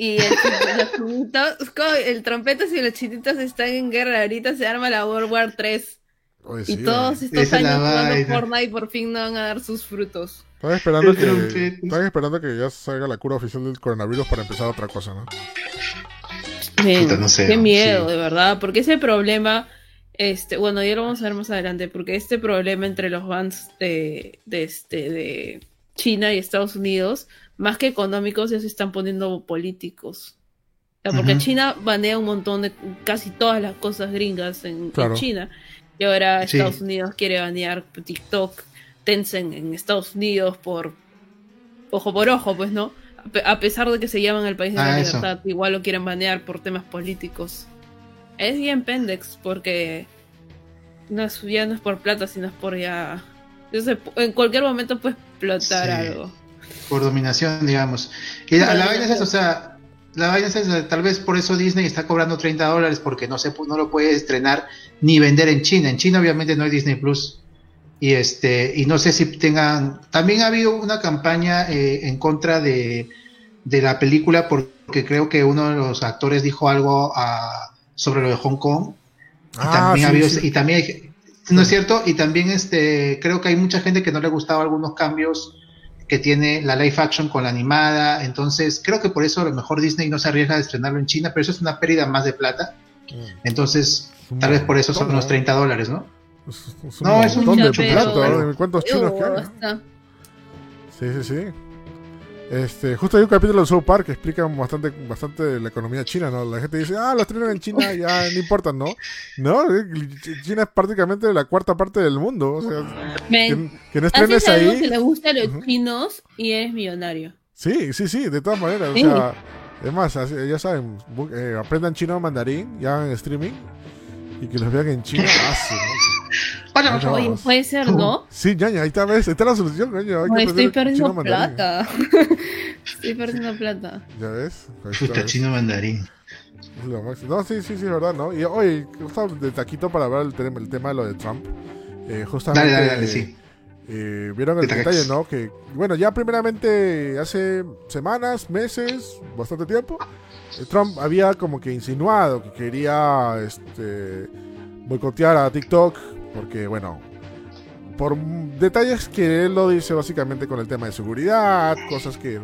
y el, [laughs] los chinitos. El trompetas y los chinitos están en guerra. Ahorita se arma la World War 3. Oye, Y sí, todos estos Esa años jugando vaina. Fortnite por fin no van a dar sus frutos. Están esperando que, están esperando que ya salga la cura oficial del coronavirus para empezar otra cosa, ¿no? Men, Puta, no sé, qué miedo, sí. de verdad. Porque ese problema, este, bueno, ya lo vamos a ver más adelante, porque este problema entre los bans de, de, este, de China y Estados Unidos, más que económicos, ya se están poniendo políticos. O sea, porque. China banea un montón de casi todas las cosas gringas en. China. Y ahora Sí. Estados Unidos quiere banear TikTok, Tencent en Estados Unidos por ojo por ojo, pues no. A pe- A pesar de que se llaman el país de la Ah, eso. libertad, igual lo quieren banear por temas políticos. Es bien pendex, porque no es, ya no es por plata, sino es por ya. sé, en cualquier momento puede explotar Sí. algo. Por dominación, digamos. Y la, la vaina es eso, o sea, la vaina es tal vez por eso Disney está cobrando 30 dólares porque no se pu- no lo puede estrenar ni vender en China. En China obviamente no hay Disney Plus. Y este, y no sé si tengan, también ha habido una campaña eh, en contra de, de la película porque creo que uno de los actores dijo algo ah, sobre lo de Hong Kong. Y Ah, también ha habido, sí. y también hay- no es cierto, y también este, creo que hay mucha gente que no le gustaba algunos cambios que tiene la live action con la animada, entonces creo que por eso a lo mejor Disney no se arriesga a estrenarlo en China, pero eso es una pérdida más de plata, Mm. entonces tal vez por eso son ¿no? 30 dólares, ¿no? Es, es No, es un montón de plata, ¿no? ¿Cuántos chinos que hay? Sí, sí, sí. Este, justo hay un capítulo de South Park que explica bastante, bastante la economía china, ¿no? La gente dice, ah, los estrenan en China, ya no importa, ¿no? No, China es prácticamente la cuarta parte del mundo, o sea, estrenes haces algo que ahí. le gusta a los chinos y eres millonario. Sí, sí, sí, de todas maneras, Sí. o sea, es más, ya saben, eh, aprendan chino mandarín, ya en streaming, y que los vean en China, [laughs] ah, sí, ¿no? No, Oye, puede ser, ¿no? [laughs] Sí, ñaña, ahí está, ves, ahí está la solución, No, estoy perdiendo plata. [laughs] estoy perdiendo plata. Ya ves, chino mandarín. Es. No, sí, sí, sí, es verdad, ¿no? Y oye, justo de taquito para hablar el, tema- el tema de lo de Trump. Eh, justamente, Dale, dale, dale, sí. eh, Vieron el detalle, ¿no? Que, bueno, ya primeramente hace semanas, meses, bastante tiempo, eh, Trump había como que insinuado que quería este, boicotear a TikTok porque, bueno, por detalles que él lo dice básicamente con el tema de seguridad, cosas que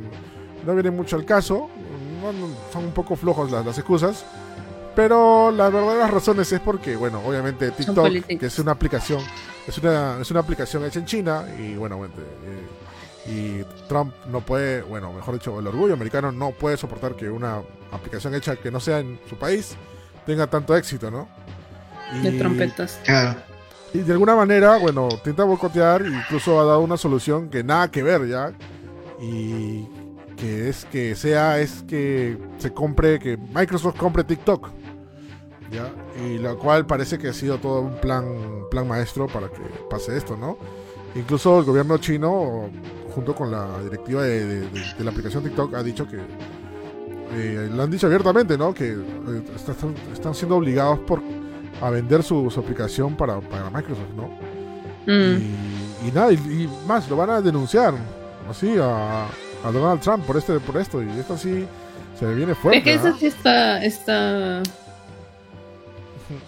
no vienen mucho al caso, son un poco flojos las, las excusas. Pero las verdaderas razones es porque, bueno, obviamente TikTok, que es una aplicación, es una, es una aplicación hecha en China y bueno, bueno, eh, y Trump no puede, bueno, mejor dicho, el orgullo americano no puede soportar que una aplicación hecha que no sea en su país tenga tanto éxito, ¿no? De Y- trompetas. Claro. Y de alguna manera, bueno, intenta boicotear, incluso ha dado una solución que nada que ver ya. Y que es que sea es que se compre, que Microsoft compre TikTok. ¿ya? Y lo cual parece que ha sido todo un plan, plan maestro para que pase esto, ¿no? Incluso el gobierno chino, junto con la directiva de, de- de- de la aplicación TikTok, ha dicho que eh, lo han dicho abiertamente, ¿no? Que eh, está- están, están siendo obligados por a vender su, su aplicación para, para Microsoft, ¿no? Mm. Y, y nada, y, y más, lo van a denunciar así a, a Donald Trump por este por esto. Y esto sí se viene fuerte. Es que ¿ah? eso sí está. Está,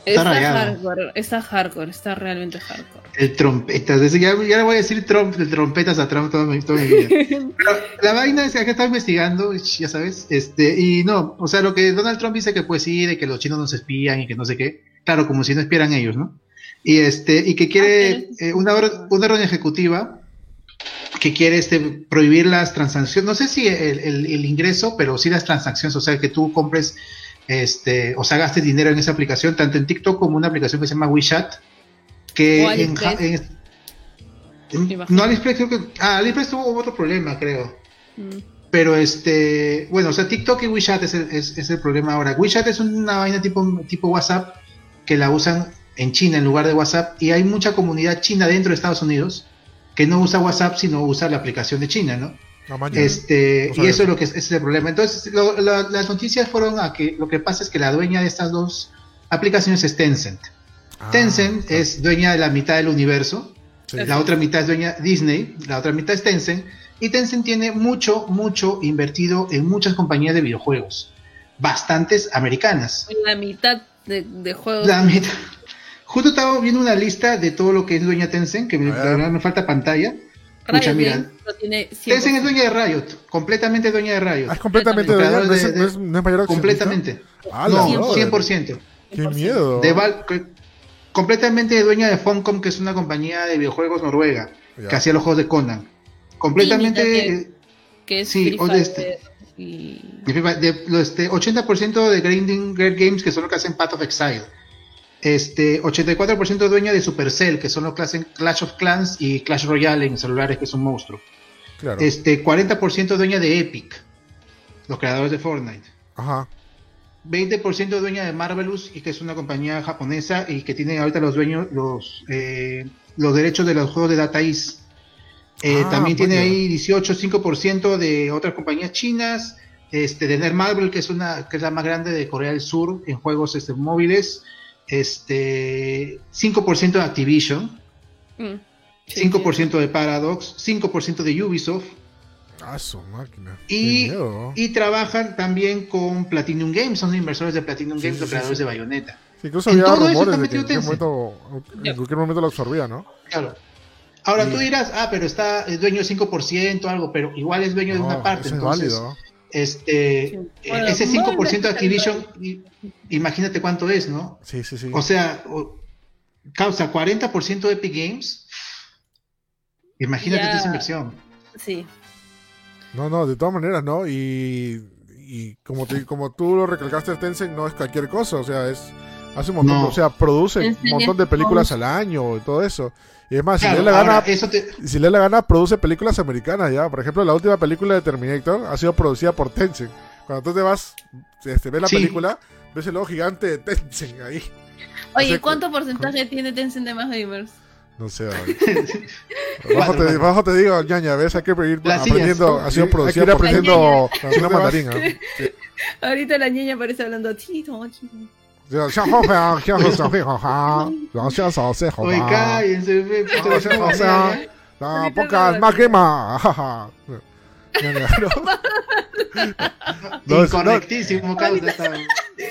Está hardcore. Está hardcore. Está realmente hardcore. El trompetas, es- ya, ya le voy a decir Trump, de trompetas a Trump toda mi, toda mi vida. [laughs] Pero la vaina es que acá está investigando, ya sabes, este, y no, o sea, lo que Donald Trump dice que pues sí, de que los chinos nos espían y que no sé qué, claro, como si no espieran ellos, ¿no? Y este, y que quiere eh, una, una orden ejecutiva que quiere este, prohibir las transacciones, no sé si el, el- el ingreso, pero sí las transacciones, o sea, que tú compres, este, o sea, gastes dinero en esa aplicación, tanto en TikTok como una aplicación que se llama WeChat, que O en, ja- AliExpress. en- en- Imagino. no AliExpress creo que, ah, AliExpress tuvo otro problema, creo. Mm. Pero este, bueno, o sea, TikTok y WeChat es el, es, es el problema ahora. WeChat es una vaina tipo, tipo WhatsApp que la usan en China en lugar de WhatsApp y hay mucha comunidad china dentro de Estados Unidos que no usa WhatsApp sino usa la aplicación de China, ¿no? Este, No y eso es lo que es, ese es el problema. Entonces, lo- la- las noticias fueron a que lo que pasa es que la dueña de estas dos aplicaciones es Tencent. Ah, Tencent es dueña de la mitad del universo Sí. la otra mitad es dueña Disney, la otra mitad es Tencent, y Tencent tiene mucho, mucho invertido en muchas compañías de videojuegos, bastantes americanas. La mitad de, de juegos. La mitad. Justo estaba viendo una lista de todo lo que es dueña Tencent, que me, A ver. la verdad me falta pantalla. Mucha, mira. Games lo tiene 100%. Tencent es dueña de Riot, completamente dueña de Riot. Ah, es completamente dueña, no no no es mayor completamente. Ah, no, la madre. 100%. Qué miedo. De Val- completamente dueña de Funcom, que es una compañía de videojuegos noruega, Ya. que hacía los juegos de Conan. Completamente... Que es Sí, o de este- y... De, de- lo- este, 80% de Grinding Great Games, que son los que hacen Path of Exile. Este, 84% dueña de Supercell, que son los que hacen Clash of Clans y Clash Royale en celulares, que es un monstruo. Claro. Este, 40% dueña de Epic, los creadores de Fortnite. Ajá. 20% dueña de Marvelous, y que es una compañía japonesa y que tiene ahorita los dueños, los, eh, los derechos de los juegos de Data East. Eh, Ah, también tiene vaya. ahí 18, 5% de otras compañías chinas, este, de Netmarble, que es una, que es la más grande de Corea del Sur en juegos este, móviles, este, 5% de Activision, Mm. Sí, 5% de Paradox, 5% de Ubisoft, Ah, su máquina. y, y trabajan también con Platinum Games, son inversores de Platinum Sí, Games, sí, los sí, creadores sí. de Bayonetta. Sí, incluso en había todo eso rumores de que en cualquier, momento, en cualquier momento lo absorbía, ¿no? Claro. Ahora tú dirás, ah, pero está es dueño de 5%, algo, pero igual es dueño de una parte. eso es válido. este, Sí. eh, Bueno, ese no 5% de Activision, imagínate cuánto es, ¿no? Sí, sí, sí. O sea, o- causa 40% de Epic Games. Imagínate Ya. esa inversión. Sí. No, no, de todas maneras, ¿no? Y, y como, te- como tú lo recalcaste, Tencent no es cualquier cosa, o sea, es hace un montón, No. o sea, produce Tencent un montón de películas al año y todo eso. Y es más, si le da la gana, te, si le da la gana, produce películas americanas ya. Por ejemplo, la última película de Terminator ha sido producida por Tencent. Cuando tú te vas, este, ves la Sí. película, ves el logo gigante de Tencent ahí. Oye, sea, ¿cuánto porcentaje tiene Tencent de más gamers? No sé. Bajo te, bajo te digo, ñaña, ¿ves? Hay que ir aprendiendo, ha sido hay que ir aprendiendo chino mandarín. Sí. Ahorita la ñaña parece hablando. Oye, cállense no. No, Incorrectísimo,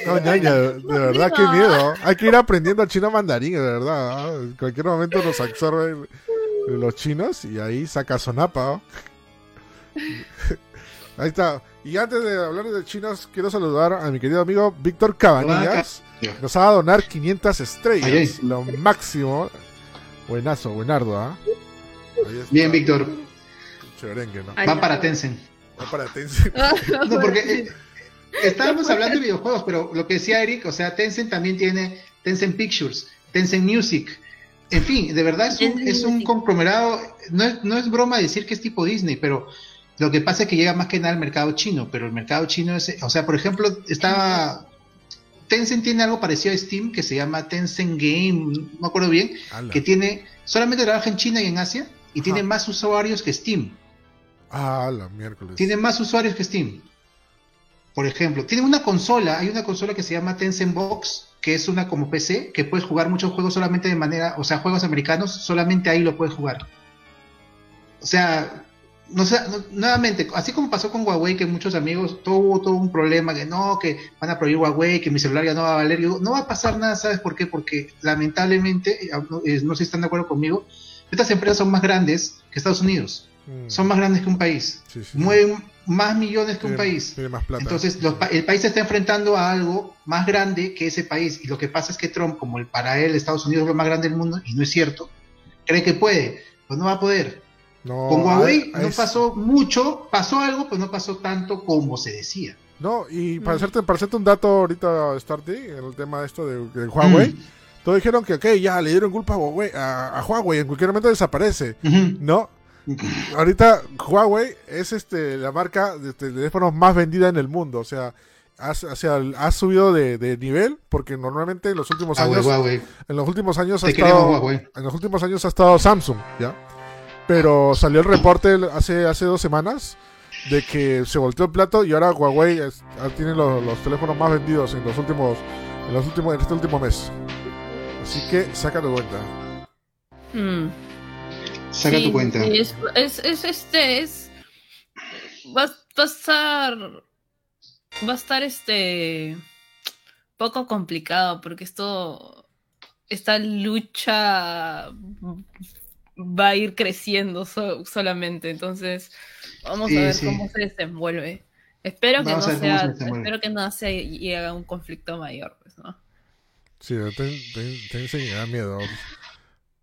no, ñaña, de verdad, qué miedo. Hay que ir aprendiendo chino mandarín, de verdad. ¿ah? En cualquier momento nos absorben los chinos y ahí saca sonapa. ¿ah? [laughs] Ahí está. Y antes de hablar de chinos, quiero saludar a mi querido amigo Víctor Cabanillas. Nos va a donar 500 estrellas. Lo máximo. Buenazo, buenardo, ¿ah? Bien, Víctor. Chéverengue, ¿no? Ay, Va no. para Tencent. [laughs] Para Tencent. No, porque eh, estábamos hablando de videojuegos, pero lo que decía Eric, o sea, Tencent también tiene Tencent Pictures, Tencent Music. En fin, de verdad es un, es un conglomerado. No es, no es broma decir que es tipo Disney, pero Lo que pasa es que llega más que nada al mercado chino, pero el mercado chino es, o sea, por ejemplo, estaba Tencent tiene algo parecido a Steam que se llama Tencent Game, no me acuerdo bien, Ala. que tiene solamente trabaja en China y en Asia y Ajá. tiene más usuarios que Steam. Ah, la miércoles. Tiene más usuarios que Steam. Por ejemplo, tiene una consola, hay una consola que se llama Tencent Box, que es una como PC, que puedes jugar muchos juegos solamente de manera, o sea, juegos americanos, solamente ahí lo puedes jugar. O sea, no no- nuevamente, así como pasó con Huawei, que muchos amigos tuvo todo un problema, que no, que van a prohibir Huawei, que mi celular ya no va a valer. Yo no va a pasar nada, ¿sabes por qué? Porque lamentablemente, no, eh, no sé si están de acuerdo conmigo, estas empresas son más grandes que Estados Unidos, Mm, son más grandes que un país, sí, sí. mueven más millones que un país. Tiene más plata. Entonces, los el país se está enfrentando a algo más grande que ese país. Y lo que pasa es que Trump, como el, para él Estados Unidos es lo más grande del mundo, y no es cierto, cree que puede, pues no va a poder. no, Con Huawei no es- pasó mucho, pasó algo, pero no pasó tanto como se decía. No, y para Mm. hacerte, para hacerte un dato ahorita, Starty, en el tema esto de, de Huawei, Mm. todos dijeron que, ok, ya le dieron culpa a Huawei, a, a Huawei, en cualquier momento desaparece. No, ahorita Huawei es este la marca de de teléfonos más vendida en el mundo, o sea, ha, o sea, ha subido de, de nivel porque normalmente en los últimos años, Huawei. en los últimos años ha queremos, estado, Huawei. en los últimos años ha estado Samsung, ¿ya? Pero salió el reporte hace hace dos semanas de que se volteó el plato y ahora Huawei es- ah, tiene los, los teléfonos más vendidos en los últimos en los últimos en este último mes. Así que saca tu cuenta. Mm. Saca Sí, tu cuenta. sí, es, es, es este, es. Va, va a estar. Va a estar este. Poco complicado, porque esto. Esta lucha va a ir creciendo so- solamente. Entonces, vamos Sí, a ver sí. cómo se desenvuelve. Espero que no se sea. Espero que no se llegue a un conflicto mayor, pues, ¿no? Sí, ten, ten, ten- sí, me da miedo.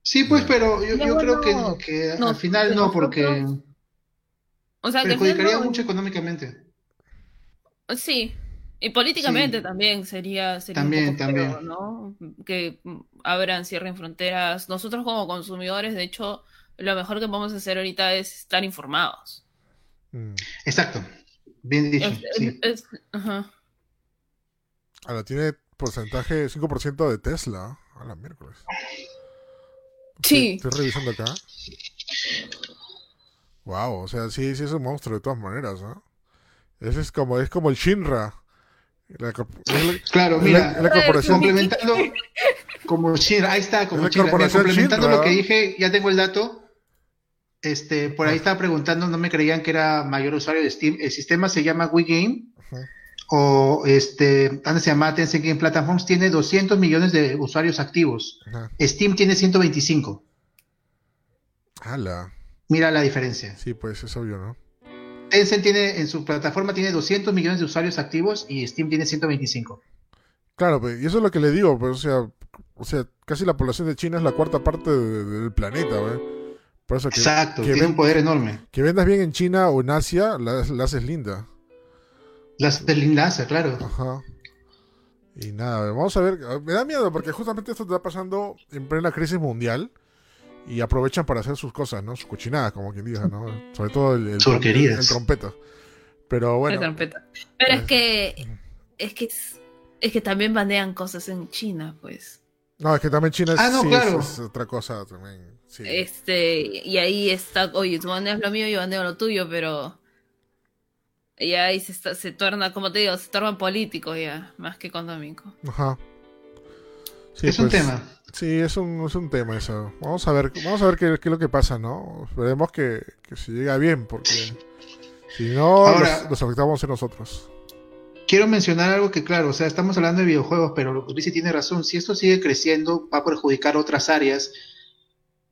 Sí, pues, pero yo, creo no. que, que No, al final no, porque O sea, perjudicaría no- mucho económicamente. Sí, y políticamente Sí. también sería, sería También, un poco feo, también. ¿no? Que abran, cierren fronteras. Nosotros como consumidores, de hecho, lo mejor que podemos hacer ahorita es estar informados. Mm. Exacto. Bien dicho. Es- sí. es- ajá. Ahora tiene porcentaje 5% de Tesla. A la miércoles. Sí. Estoy, estoy revisando acá. Wow, o sea, sí, sí es un monstruo de todas maneras, ¿no? Ese es como, es como el Shinra. La la- Claro, mira, la, corporación. complementando como Shinra, ahí está, como Shinra. Mira, complementando Shinra. lo que dije, ya tengo el dato. Este, por ahí estaba preguntando, no me creían que era mayor usuario de Steam. El sistema se llama WeGame Ujú. O este, antes se Tencent Game Platforms, tiene 200 millones de usuarios activos. Ajá. Steam tiene 125. Ala. Mira la diferencia. Sí, pues es obvio, ¿no? Tencent tiene en su plataforma tiene 200 millones de usuarios activos y Steam tiene 125. Claro, pues, y eso es lo que le digo, pues, o sea, o sea, casi la población de China es la cuarta parte de- de- del planeta, ¿ve? Por eso que, Exacto, que, tiene ven- un poder enorme. que vendas bien en China o en Asia, la, la haces linda. Las del enlace, claro. Ajá. Y nada, vamos a ver. Me da miedo porque justamente esto está pasando en plena crisis mundial y aprovechan para hacer sus cosas, ¿no? Sus cochinadas, como quien diga, ¿no? Sobre todo el, el, el trompeta. Pero bueno, La trompeta. Pero es que, es que, es, es que también banean cosas en China, pues. no, es que también China es, Ah, no, sí, claro. es, es otra cosa también. Sí. Este, y ahí está, oye, tú bandeas lo mío, yo bandeo lo tuyo, pero y ahí se, está- se torna, como te digo, se torna político ya, más que económico. Ajá. Sí, es un pues, tema. Sí, es un, es un tema eso. Vamos a ver, vamos a ver qué, qué es lo que pasa, ¿no? Esperemos que, que se llega bien, porque si no, Ahora- los, los afectamos en nosotros. Quiero mencionar algo que, claro, o sea, estamos hablando de videojuegos, pero Lizzie tiene razón. Si esto sigue creciendo, va a perjudicar otras áreas,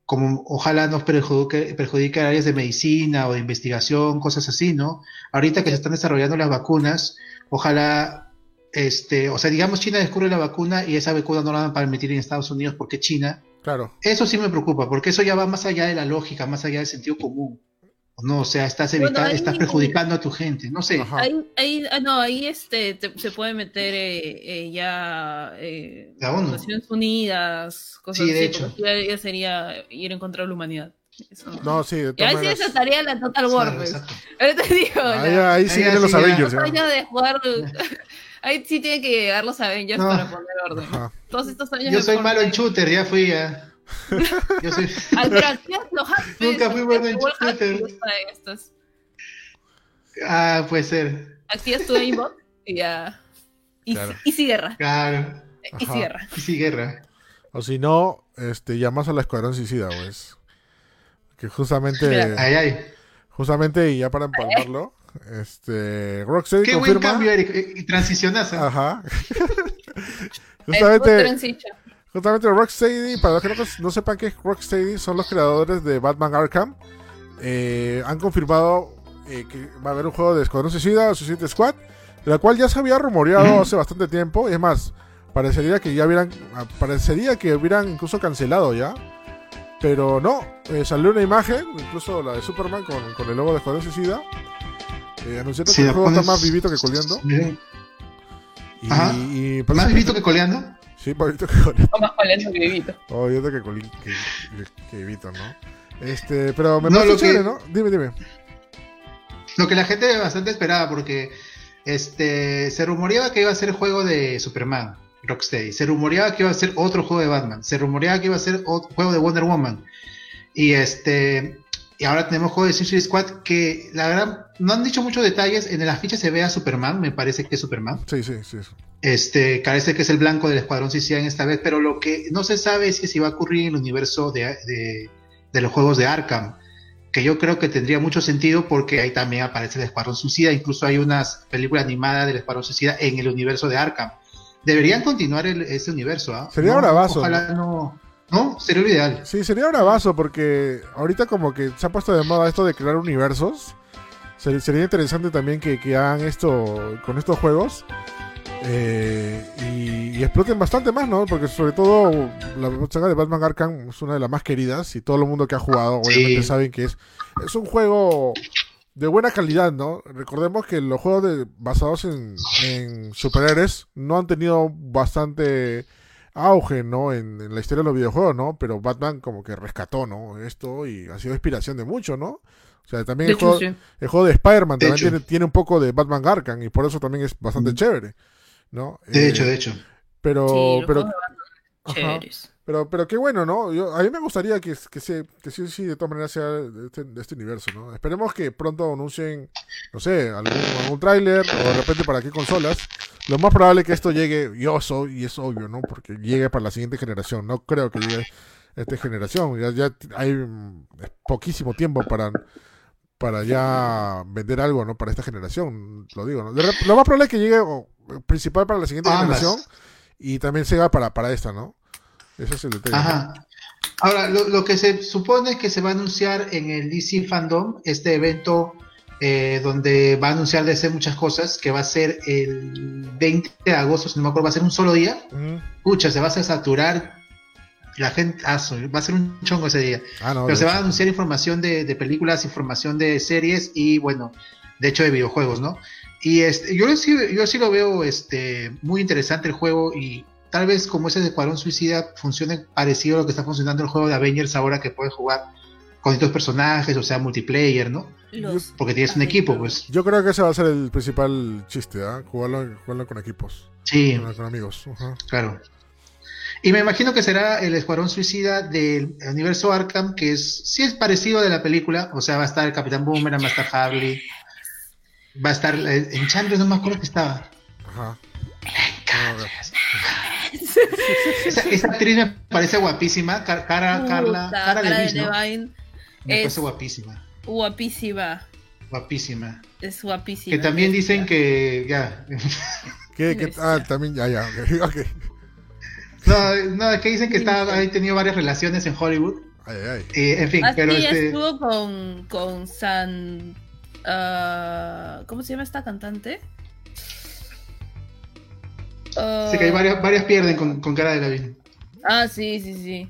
como ojalá nos perjudique, perjudique áreas de medicina o de investigación, cosas así, ¿no? Ahorita que se están desarrollando las vacunas, ojalá, este, o sea, digamos, China descubre la vacuna y esa vacuna no la van a permitir en Estados Unidos porque China. Claro. Eso sí me preocupa, porque eso ya va más allá de la lógica, más allá del sentido común. No, o sea, estás, Bueno, evita- ahí- estás perjudicando a tu gente, no sé. Ahí, ahí, ah, no, ahí este te- se puede meter eh, eh, ya eh. Naciones Unidas, cosas Sí, de así, hecho. ya, ya sería ir en contra de la humanidad. Eso. No, sí, de Y ahí sí maneras. desataría la Total War, Claro, pues. exacto. Ahorita digo, Ahí, la- ahí sí Ahí vienen los Avengers. dos ya. años de jugar. [laughs] Ahí sí tiene que llegar los Avengers No. para poner orden. Ajá. Todos estos años. Yo soy malo en shooter, ya fui ya. Yo soy. [laughs] Hacks, [laughs] Nunca fui bueno en y estos. Ah, puede ser. Aquí estuve aimbot y ya. Easy, Claro. easy guerra. Claro. Easy Ajá. guerra. Y sí, guerra. O si no, este, llamas a la Escuadrón Suicida, pues. Que justamente, Mira. Ay, ay. justamente, y ya para empalmarlo, este, Rocksteady Qué buen confirma. cambio, Eric. eh, Y transicionazo. Ajá. [laughs] Justamente. Justamente Rocksteady, para los que no, no sepan que es Rocksteady, son los creadores de Batman Arkham. Eh, han confirmado eh, que va a haber un juego de Escuadrón Suicida o Suicide Squad, de la cual ya se había rumoreado hace bastante tiempo. Y es más, parecería que ya hubieran, ah, parecería que hubieran incluso cancelado ya. Pero no, eh, salió una imagen, incluso la de Superman con, con el logo de Escuadrón Suicida, anunciando que el juego está más vivito que coleando. Miren, Y, ¿Más vivito que coleando? Sí, vivito que coleando. O más coleando que vivito. Oh, yo creo que, coli- que, que- que vivito, ¿no? Este, pero me No, parece lo que- chévere, ¿no? Dime, dime. Lo que la gente bastante esperaba, porque este se rumoreaba que iba a ser el juego de Superman, Rocksteady. Se rumoreaba que iba a ser otro juego de Batman. Se rumoreaba que iba a ser otro juego de Wonder Woman. Y este. Y ahora tenemos juego de Suicide Squad que la verdad no han dicho muchos detalles. En la ficha se ve a Superman, me parece que es Superman. Sí, sí, sí. Este, parece que es el blanco del Escuadrón Suicida en esta vez, pero lo que no se sabe es que si va a ocurrir en el universo de, de- de los juegos de Arkham, que yo creo que tendría mucho sentido porque ahí también aparece el Escuadrón Suicida, incluso hay unas películas animadas del Escuadrón Suicida en el universo de Arkham. Deberían continuar el- ese universo, ¿ah? Sería No, bravazo, Ojalá no. No, sería lo ideal. Sí, sería bravazo porque ahorita como que se ha puesto de moda esto de crear universos. Ser- Sería interesante también que, que hagan esto con estos juegos. Eh, y, y exploten bastante más, ¿no? Porque sobre todo la saga de Batman Arkham es una de las más queridas y todo el mundo que ha jugado obviamente Sí. saben que es, es un juego de buena calidad, ¿no? Recordemos que los juegos de, basados en, en superhéroes no han tenido bastante auge, ¿no? En, en la historia de los videojuegos, ¿no? Pero Batman como que rescató, ¿no? Esto y ha sido inspiración de mucho, ¿no? O sea, también el, hecho, juego, sí. el juego de Spider-Man De también tiene, tiene un poco de Batman Arkham y por eso también es bastante Mm. chévere, ¿no? De Eh, hecho, de hecho. Pero, Sí, pero, ajá. pero, pero qué bueno, ¿no? Yo, a mí me gustaría que, que, se, que sí, sí, de todas maneras sea de este, de este universo, ¿no? Esperemos que pronto anuncien, no sé, algún, algún tráiler o de repente para qué consolas. Lo más probable es que esto llegue, yo soy, y es obvio, ¿no? Porque llegue para la siguiente generación. No creo que llegue a esta generación. Ya, ya hay mm, poquísimo tiempo para, para ya vender algo, ¿no? Para esta generación, lo digo, ¿no? Lo más probable es que llegue o, principal para la siguiente Ambas. generación y también Sega para, para esta, ¿no? Ese es el detalle. ¿no? Ajá. Ahora, lo, lo que se supone es que se va a anunciar en el DC Fandom, este evento eh, donde va a anunciar de hacer muchas cosas, que va a ser el 20 de agosto, si no me acuerdo, va a ser un solo día. Ujú. Pucha, se va a saturar la gente, ah, va a ser un chongo ese día. Ah, no, Pero se va a anunciar información de, de películas, información de series y bueno, de hecho de videojuegos, ¿no? Y este, yo sí, yo sí lo veo este, muy interesante el juego y tal vez como ese de Escuadrón Suicida funcione parecido a lo que está funcionando el juego de Avengers ahora que puedes jugar con estos personajes, o sea, multiplayer, ¿no? Los- Porque tienes un equipo, pues. Yo creo que ese va a ser el principal chiste, ¿ah? Jugarlo, jugarlo con equipos, Sí, con, con amigos. Claro. Y me imagino que será el Escuadrón Suicida del universo Arkham, que es sí es parecido de la película, o sea, va a estar el Capitán Boomerang, va a estar Harley, va a estar eh, en Chandler, no me acuerdo que estaba. Ajá. Esa, esa actriz me parece guapísima, Car- cara, Carla, Puta, cara de cara ¿no? Levine. Me parece guapísima, Guapísima. guapísima. Es guapísima. Que también dicen que ya, ¿Qué, qué- Yes. ah, también, ya, ya, ok. ok. No, no, que dicen que está, ha tenido varias relaciones en Hollywood, Ay, ay, ay. Eh, en fin, Así pero este, estuvo con, con San. ah, ¿Cómo se llama esta cantante? Ah, sé que hay varias, varias pierden con, con cara de Lavín. Ah, sí, sí, sí.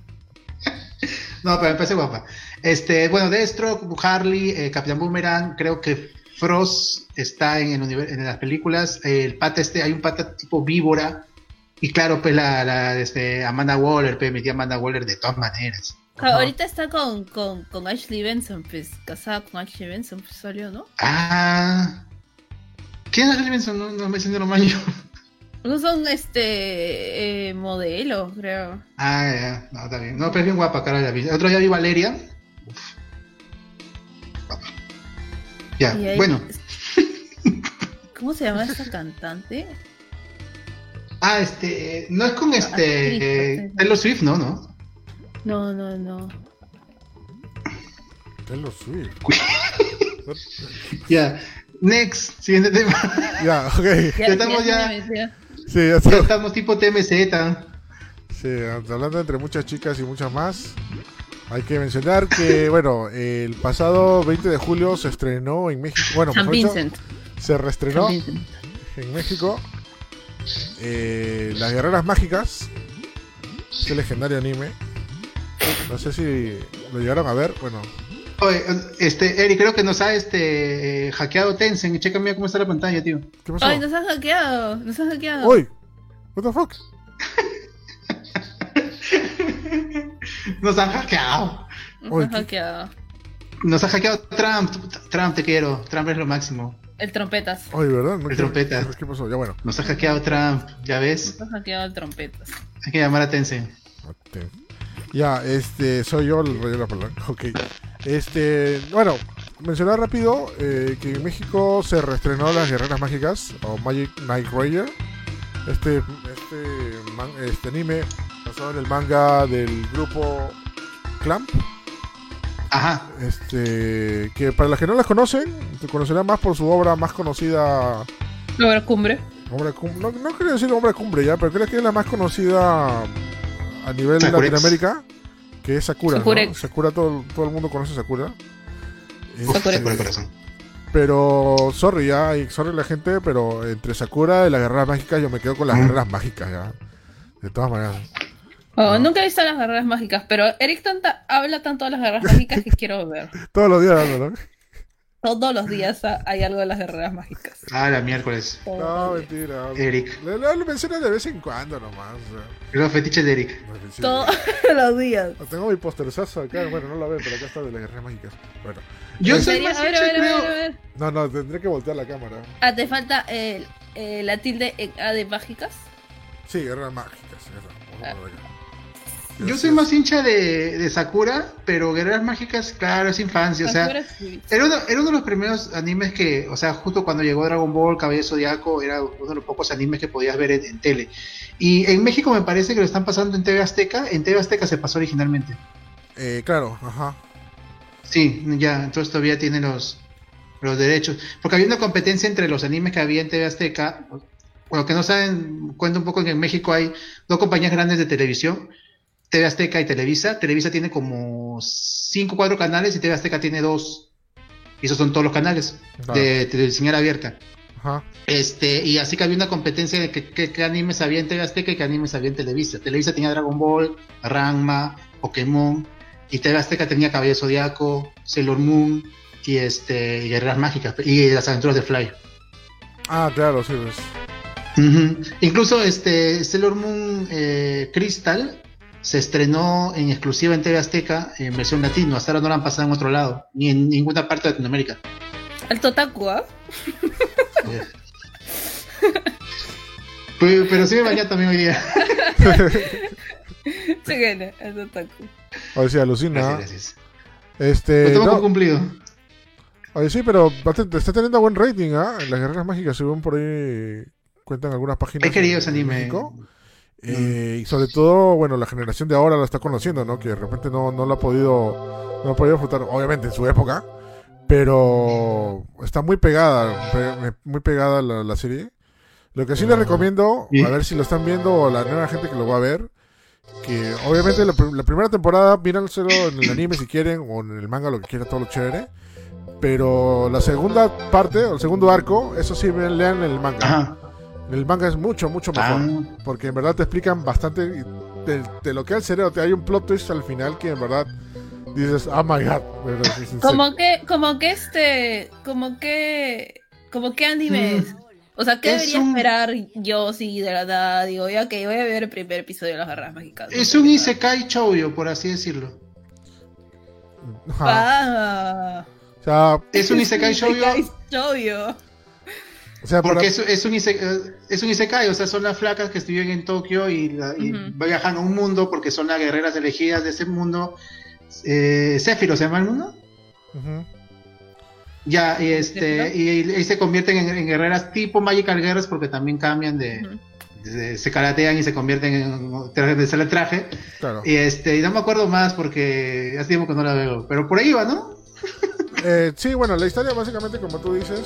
[laughs] No, pero me parece guapa. Este, bueno, Deathstroke, Harley, eh, Capitán Boomerang, creo que Frost está en, el en las películas. eh, el pata este, hay un pata tipo víbora. Y claro, pues la, la este, Amanda Waller, pues metía Amanda Waller de todas maneras. Ajá. Ahorita está con, con, con Ashley Benson, pues, casada con Ashley Benson, pues salió, ¿no? Ah. ¿Quién es Ashley Benson? No, no me siento lo mayo. [laughs] No son este eh, modelos, creo. Ah, ya, no, está bien. No, pero es bien guapa, cara de la vida. Otro día vi Valeria. Uf. Ya, ahí- bueno. ¿Cómo se llama esta cantante? Ah, este. No es con este. Actriz, eh. Taylor Swift, ¿no? ¿No? No, no, no. Taylor Swift. [laughs] Ya. Next, siguiente tema. Ya, [laughs] ok. Ya estamos ya-. Sí, ya ya está. estamos tipo TMZ. Sí, hablando entre muchas chicas y muchas más. Hay que mencionar que, [laughs] bueno, el pasado 20 de julio se estrenó en México. Bueno, San dicho, Vincent. se reestrenó San Vincent. en México eh, Las Guerreras Mágicas. Este legendario anime. No sé si lo llegaron a ver. Bueno, Oye, este, Eric, creo que nos ha este, eh, hackeado Tencent. Checa mira cómo está la pantalla, tío. ¿qué pasó? Ay, nos han hackeado. Nos han hackeado. ¡Uy! ¿What the fuck? Nos han hackeado. Nos han hackeado. Nos ha hackeado Trump. Trump, te quiero. Trump es lo máximo. El trompetas. Ay, ¿verdad? No, El ¿qué- trompeta. ¿Qué pasó? Ya bueno. Nos ha hackeado Trump. Ya ves. Nos han hackeado el trompetas. Hay que llamar a Tencent. Ya, este, soy yo el rey de la palanca. [laughs] Ok. Este, bueno, mencionar rápido eh, que en México se reestrenó Las Guerreras Mágicas o Magic Knight Ranger. Este, este, man- este anime basado en el manga del grupo Clamp. Ajá. Este, que para los que no las conocen, se conocerán más por su obra más conocida. Luego cumbre. Obra cum- no, no quería decir obra cumbre ya, pero creo que es la más conocida a nivel de. Latinoamérica, que es Sakura. ¿no? Sakurex. Sakura, todo, todo el mundo conoce Sakura. Uf, Sakura. Sakura corazón. Pero, sorry ya, y sorry la gente, pero entre Sakura y las guerreras mágicas yo me quedo con las Mm. guerreras mágicas ya. De todas maneras. Oh, No. Nunca he visto las guerreras mágicas, pero Eric tanta, habla tanto de las guerreras mágicas que quiero ver. [laughs] Todos los días ¿no? Todos los días ha- hay algo de las guerreras mágicas. Ah, la miércoles. Todos No, mentira. Eric. Lo menciono de vez en cuando nomás. o sea, Los fetiches de Eric. Todos [laughs] los días. Tengo mi posterzazo acá, bueno, no la ven, pero acá está de las guerreras mágicas. Bueno, Yo ¿En soy más A ver, a ver, a ver, a ver. no, no, tendré que voltear la cámara. Ah, te falta el, eh, la tilde en A de mágicas. Sí, guerreras mágicas. eso, vamos por acá. Yo Gracias. soy más hincha de, de Sakura, pero Guerreras Mágicas, claro, es infancia. O sea, era uno, era uno de los primeros animes que, o sea, justo cuando llegó Dragon Ball, Cabello Zodiaco, era uno de los pocos animes que podías ver en, en tele. Y en México me parece que lo están pasando en TV Azteca. En TV Azteca se pasó originalmente. Eh, claro, ajá. Sí, ya, entonces todavía tiene los, los derechos. Porque había una competencia entre los animes que había en TV Azteca. Bueno, que no saben, cuento un poco que en México hay dos compañías grandes de televisión, TV Azteca y Televisa. Televisa tiene como cinco o cuatro canales y TV Azteca tiene dos. Y esos son todos los canales Claro. de, de señal abierta. Ajá. Este, y así que había una competencia de que, que- qué animes había en TV Azteca y qué animes había en Televisa. Televisa tenía Dragon Ball, Ranma, Pokémon, y TV Azteca tenía Cabello Zodiaco, Sailor Moon y este y Guerreras Mágicas y las aventuras de Fly. Ah, claro, sí, pues. Incluso este Sailor Moon eh, Crystal se estrenó en exclusiva en TV Azteca en versión latino. Hasta ahora no la han pasado en otro lado, ni en ninguna parte de Latinoamérica. El Totaku, ¿ah? [laughs] Pero, pero sí me bañé también hoy día. [laughs] Sí, viene, el Totaku. Oye, sí, alucina. Gracias, gracias. Este. Lo tengo no, cumplido. oye, sí, pero bastante- está teniendo buen rating, ¿ah? Las guerreras mágicas, según por ahí cuentan algunas páginas. He querido en- ese anime. México. Eh, y sobre todo, bueno, la generación de ahora lo está conociendo, ¿no? Que de repente no, no lo ha podido no lo ha podido disfrutar, obviamente en su época, pero está muy pegada, pe- muy pegada la, la serie. Lo que sí les recomiendo, a ver si lo están viendo o la nueva gente que lo va a ver, que obviamente la, pr- la primera temporada, míranselo en el anime si quieren, o en el manga, lo que quieran, todo lo chévere. Pero la segunda parte, o el segundo arco, eso sí, lean el manga. Ajá. El manga es mucho, mucho mejor. Ah, Porque en verdad te explican bastante y te, te lo que el cerebro. Te hay un plot twist al final que en verdad dices, oh my god. Como que, como que este, como que, como que anime es. O sea, ¿qué Es debería un- esperar yo si de la nada digo, ya que voy a ver el primer episodio de las garras mágicas? es un Isekai Chouyo, por así decirlo. Ah, O sea, Es un Isekai [laughs] Shoujo. O sea para- porque es, es, un ise- es un Isekai, o sea, son las flacas que estuvieron en Tokio y, la- y viajando a un mundo porque son las guerreras elegidas de ese mundo. Eh, se llama el mundo. Ya, y este, y, y se convierten en, en guerreras tipo Magical Girls porque también cambian de, se karatean y se convierten en traje de sale el traje. Claro. Y este, y no me acuerdo más porque hace tiempo que no la veo. Pero por ahí va, ¿no? [laughs] Eh, sí, bueno, la historia básicamente, como tú dices,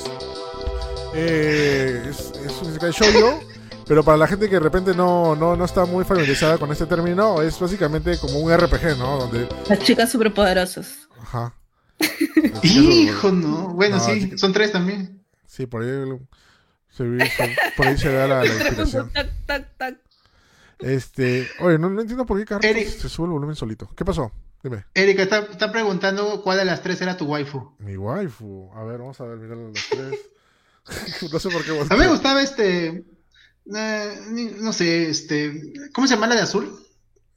eh, es, es un Isekai Shoujo, pero para la gente que de repente no, no, no está muy familiarizada con este término, es básicamente como un RPG, ¿no? Donde, Las chicas superpoderosas. ajá. [laughs] Hijo, no. Bueno, No, sí, son tres también. Sí, por ahí se, por ahí se da la, la [laughs] inspiración. tac, tac, tac. Este, oye, no, no entiendo por qué Carlos Eric. se sube el volumen solito. ¿Qué pasó? Dime. Erika está, está preguntando cuál de las tres era tu waifu. Mi waifu. A ver, vamos a ver, mirar los tres. [laughs] no sé por qué. A mí me gustaba este. eh, no sé, este. ¿Cómo se llama la de azul?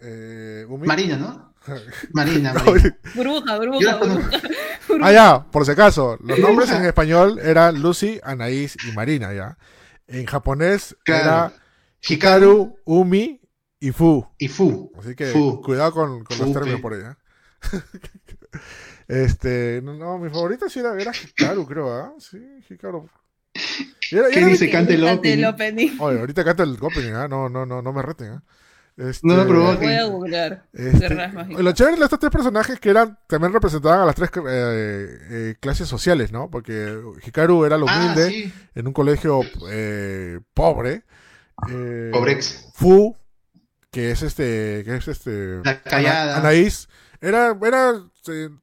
Eh, Umi. Marina, ¿no? [laughs] Marina, No, Marina. Burbuja, burbuja, burbuja. ah, ya, por si acaso. Los nombres en español eran Lucy, Anaís y Marina, ya. En japonés Claro. era Hikaru Umi y Fu. y Fu. Así que Fu. cuidado con, con los términos por ella. [laughs] este, no, no, mi favorita sí era, era Hikaru, creo, ¿ah? Sí, Hikaru. ¿Qué era- dice? Cante el Cante el opening. opening. Oye, ahorita canta el opening, ¿ah? No, no, no, no me reten, ¿ah? Este, No Lo provoque. voy a googlear. este, lo chévere de estos tres personajes que eran también representaban a las tres eh, eh, clases sociales, ¿no? Porque Hikaru era lo Ah, humilde sí. en un colegio eh, pobre. Eh, Pobrex. Fu, que es este, que es este, La callada. Ana- Anaís, era, era,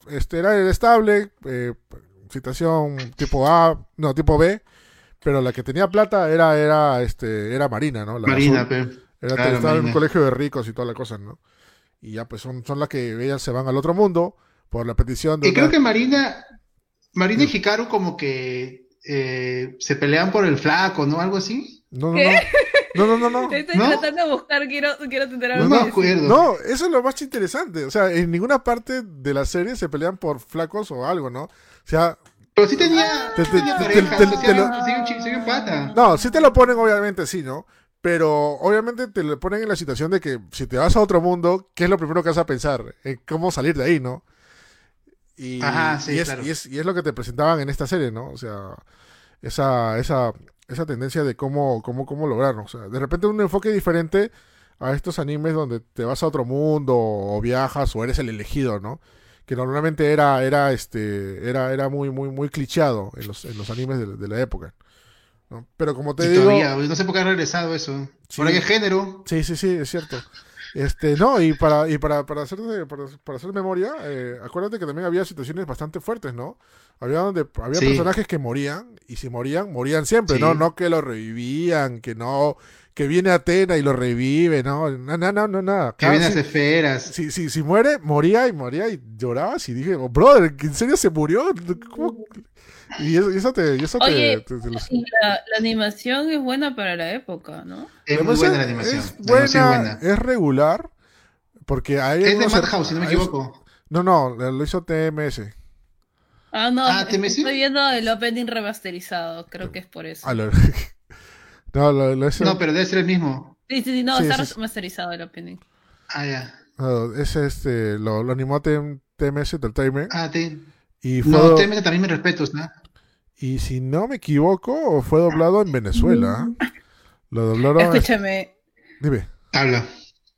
este, era estable, eh, situación tipo A, no, tipo B, pero la que tenía plata era, era, este, era Marina, ¿no? La Marina, azul. pe. Era, Claro, estaba en un Marina. colegio de ricos y toda la cosa, ¿no? Y ya, pues son, son las que ellas se van al otro mundo por la petición de Y creo una- que Marina. Marina y Hikaru como que eh, se pelean por el flaco, ¿no? Algo así. No, no, ¿Qué? no. No, no, no, no. Estoy ¿No? tratando de buscar, quiero, quiero tener No, me acuerdo. No, eso es lo más interesante. O sea, en ninguna parte de la serie se pelean por flacos o algo, ¿no? O sea, Pero sí tenía, Te- te- tenía te- pareja, te- lo- un pata. no, sí te lo ponen, obviamente, sí, ¿no? Pero obviamente te lo ponen en la situación de que si te vas a otro mundo, ¿qué es lo primero que vas a pensar? En cómo salir de ahí, ¿no? Y, Ajá, sí, y es, claro. y, es, y es lo que te presentaban en esta serie, ¿no? O sea, esa, esa, esa tendencia de cómo, cómo, cómo lograrlo. O sea, de repente un enfoque diferente a estos animes donde te vas a otro mundo o viajas o eres el elegido, ¿no? Que normalmente era, era, este, era, era muy, muy, muy clicheado en los, en los animes de, de la época. ¿no? Pero como te Y digo, todavía, no sé por qué ha regresado eso. Sí. Por es género. Sí, sí, sí, es cierto. Este, no, y para, y para, para hacer para, para hacer memoria, eh, acuérdate que también había situaciones bastante fuertes, ¿no? Había donde había Sí. personajes que morían, y si morían, morían siempre, Sí. ¿no? No que lo revivían, que no, que viene Atena y lo revive, no, no, no, no, no, nada. Que viene a si, hacer feras. si, si, si muere, moría y moría y llorabas y dije, oh, brother, ¿en serio se murió? ¿Cómo? Y eso, y eso te, y eso te- Oye, te- te lo- Y la, la animación es buena para la época, ¿no? Es muy buena la animación. Es animación buena, es buena. es regular, porque hay Es de Madhouse, si no me equivoco. No, no, lo hizo TMS. Ah, no, Ah, ¿te estoy viendo el opening remasterizado, creo que es por eso. [laughs] Lo- no, lo, lo hizo- No, pero debe ser el mismo. Sí, sí, sí, no, Sí, está sí, sí. remasterizado el opening. Ah, ya. no, ese este, lo, lo animó TM TMS Entertainment. Ah, te... y, fue, No, TMS también me respetos, ¿no? y si no me equivoco, fue doblado en Venezuela. Lo doblaron. Escúchame, Dime. Habla.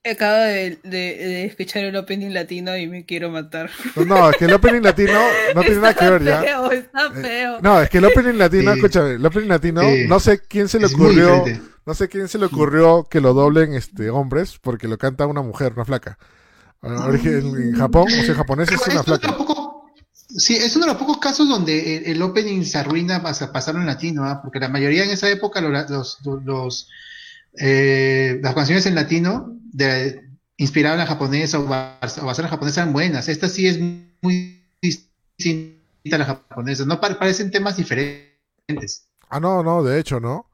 Acabo de, de- de escuchar el opening latino y me quiero matar. No, no, es que el opening latino no tiene nada que ver ya. Feo, está Eh, feo. No, es que el opening latino, Sí. escúchame, el opening latino, Sí. no sé quién se le Es ocurrió, no sé quién se le ocurrió que lo doblen este hombres, porque lo canta una mujer, una flaca. En, en Japón, o sea, en japonés es una flaca. Sí, es uno de los pocos casos donde el, el opening se arruina para pasarlo en latino, ¿ah? porque la mayoría en esa época los, los, los, eh, las canciones en latino de, inspiradas en la japonesa o bas- o basadas en la japonesa eran buenas. Esta sí es muy distinta a la japonesa. No pa- parecen temas diferentes. Ah, no, no, de hecho, ¿no?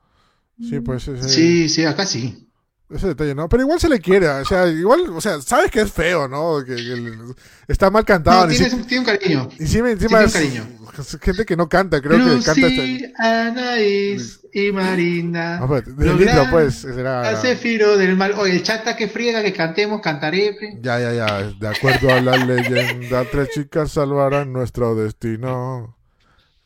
Sí, pues ese- Sí, sí, acá sí. Ese detalle, ¿no? Pero igual se le quiere, o sea, igual, o sea, sabes que es feo, ¿no? Que, que está mal cantado. No, tiene, si- un- tiene un cariño. encima, encima tiene un cariño. es gente que no canta, creo que canta Lucy, este. Anaís y Marina. No, espérate, del Logran intro, pues, será. Cefiro del mal. Oye, el chata que friega, que cantemos, cantaré. Ya, ya, ya. De acuerdo a la [laughs] leyenda, tres chicas salvarán nuestro destino.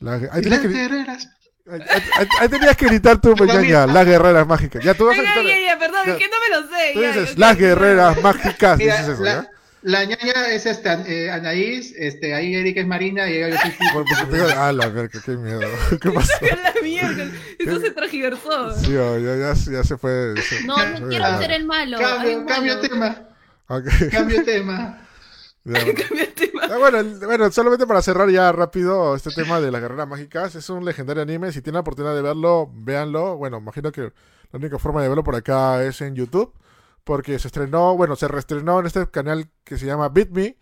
La- Y tenías las guerreras. Ahí- tenías que gritar tú. Peñaña, las guerreras mágicas. Ya tú vas a Ay, ya, gritar. ya, ya, perdón, Ya. es que no me lo sé. Tú ya, dices, las guerreras mágicas. Mira, dices eso, la, ¿ya? la ñaña es esta, eh, Anaís, este, ahí Erika es Marina y ella yo soy digo, ah, la verga, qué miedo. [laughs] ¿Qué pasó? la mierda. Eso se tragiversó. Sí, oh, ya, ya, ya se fue. se- No, no quiero Ah, ser el malo. Cambio, cambio malo. tema, ok. cambio [laughs] tema. [laughs] Ah, bueno, bueno, solamente para cerrar ya rápido este tema de las guerreras mágicas, es un legendario anime, si tienen la oportunidad de verlo, véanlo. Bueno, imagino que la única forma de verlo por acá es en YouTube, porque se estrenó, bueno, se reestrenó en este canal que se llama Beat Me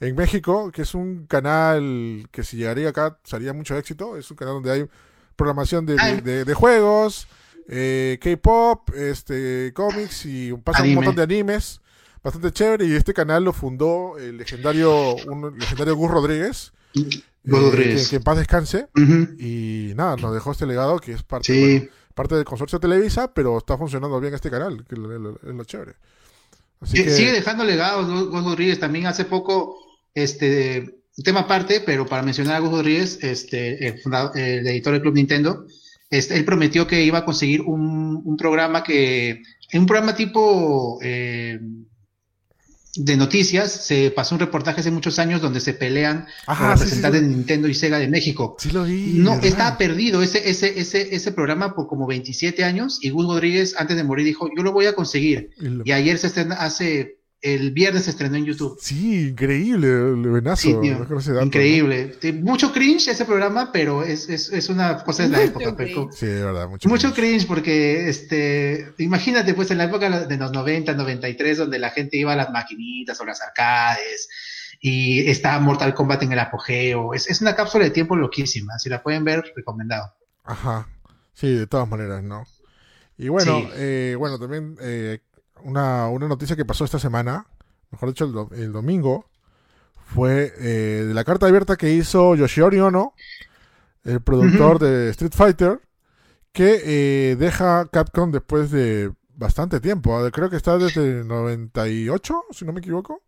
en México, que es un canal que si llegaría acá sería mucho éxito, es un canal donde hay programación de, de- Ay. de- de juegos, eh, K-pop, este, cómics y pasa un montón de animes bastante chévere y este canal lo fundó el legendario un legendario Gus Rodríguez Gus eh, Rodríguez. que, que en paz descanse y nada nos dejó este legado que es parte Sí. bueno, parte del consorcio Televisa pero está funcionando bien este canal que es lo, lo- es lo chévere así Sí, que Sigue dejando legados Gus Rodríguez. También hace poco, este, un tema aparte, pero para mencionar a Gus Rodríguez, este, el, el editor del Club Nintendo, este, él prometió que iba a conseguir un, un programa que, un programa tipo eh, de noticias, se pasó un reportaje hace muchos años donde se pelean Ajá, sí, representantes sí. de Nintendo y Sega de México. sí lo vi No, ¿verdad? estaba perdido ese, ese, ese, ese programa por como 27 años y Gus Rodríguez antes de morir dijo, yo lo voy a conseguir. Y lo- Y ayer se estrena, hace, el viernes se estrenó en YouTube. sí increíble el venazo Sí, tío, no conoce dato, increíble. Sí, Mucho cringe ese programa, pero es, es, es una cosa de la Mucho época. pero- sí de verdad mucho, mucho cringe porque, este, imagínate pues en la época de los 90, 93, donde la gente iba a las maquinitas o las arcades y estaba Mortal Kombat en el apogeo. Es, es una cápsula de tiempo loquísima. Si la pueden ver, recomendado. Ajá. Sí, de todas maneras, ¿no? Y bueno, Sí. eh, bueno, también eh, una, una noticia que pasó esta semana, mejor dicho, el, do- el domingo, fue eh, de la carta abierta que hizo Yoshiori Ono, el productor de Street Fighter, que eh, deja Capcom después de bastante tiempo. ¿ah? Creo que está desde el 98, si no me equivoco.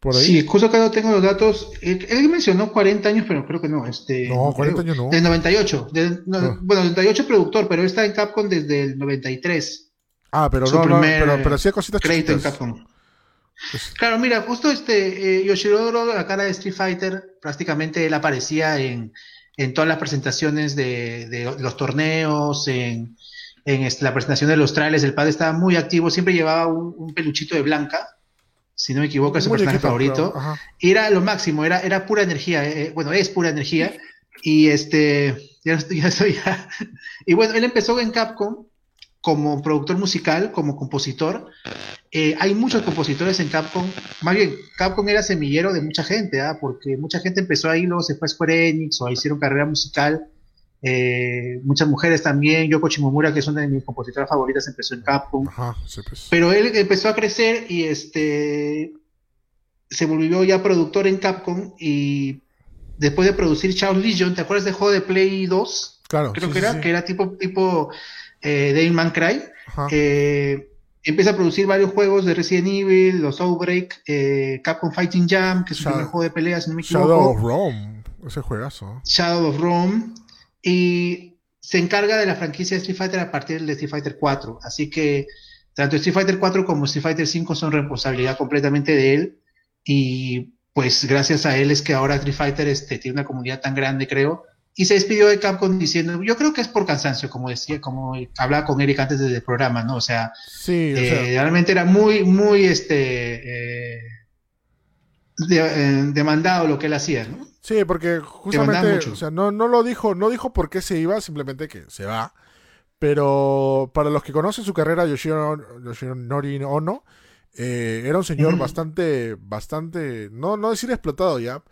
Por ahí. Sí, justo acá no tengo los datos. Él, él mencionó 40 años, pero creo que no. Este, no, 40 creo. años no. Del 98. del- no, Ah. Bueno, 98 productor, pero está en Capcom desde el 93. Ah, pero su no, no, pero, pero hacía cositas Crédito en. Capcom. Pues- Claro, mira, justo este eh, Yoshiro, la cara de Street Fighter, prácticamente él aparecía en, en todas las presentaciones de, de los torneos, en, en este, la presentación de los trailers. El padre estaba muy activo, siempre llevaba un, un peluchito de blanca, si no me equivoco, es su personaje favorito. pero-. Y era lo máximo, era, era pura energía, eh, eh, bueno, es pura energía. Y este, ya, estoy- [laughs] ya estoy ya. Y bueno, él empezó en Capcom como productor musical, como compositor. Eh, hay muchos compositores en Capcom. Más bien, Capcom era semillero de mucha gente, ¿ah? porque mucha gente empezó ahí, luego se fue a Square Enix o hicieron carrera musical. Eh, muchas mujeres también. Yoko Shimomura, que es una de mis compositoras favoritas, empezó en Capcom. Ajá, sí, pues. Pero él empezó a crecer y este se volvió ya productor en Capcom y después de producir Chaos Legion, ¿te acuerdas del juego de Play 2? Claro, Creo sí, que sí, era, sí. que era tipo, tipo eh, Devil May Cry. Eh, empieza a producir varios juegos de Resident Evil, los Outbreak, eh, Capcom Fighting Jam, que es primer juego de pelea, si no me equivoco. Shadow of Rome, ese juegazo. Shadow of Rome y se encarga de la franquicia de Street Fighter a partir de Street Fighter 4. Así que tanto Street Fighter 4 como Street Fighter 5 son responsabilidad completamente de él y pues gracias a él es que ahora Street Fighter este, tiene una comunidad tan grande, creo. Y se despidió de Capcom diciendo, yo creo que es por cansancio, como decía, como hablaba con Eric antes del programa, ¿no? O sea, Sí, o eh, sea, realmente era muy, muy este, eh, de- eh, demandado lo que él hacía, ¿no? sí, porque justamente, o sea, no, no lo dijo, no dijo por qué se iba, simplemente que se va. Pero para los que conocen su carrera, Yoshiro- Yoshinori Ono eh, era un señor bastante, bastante, no, no decir explotado ya,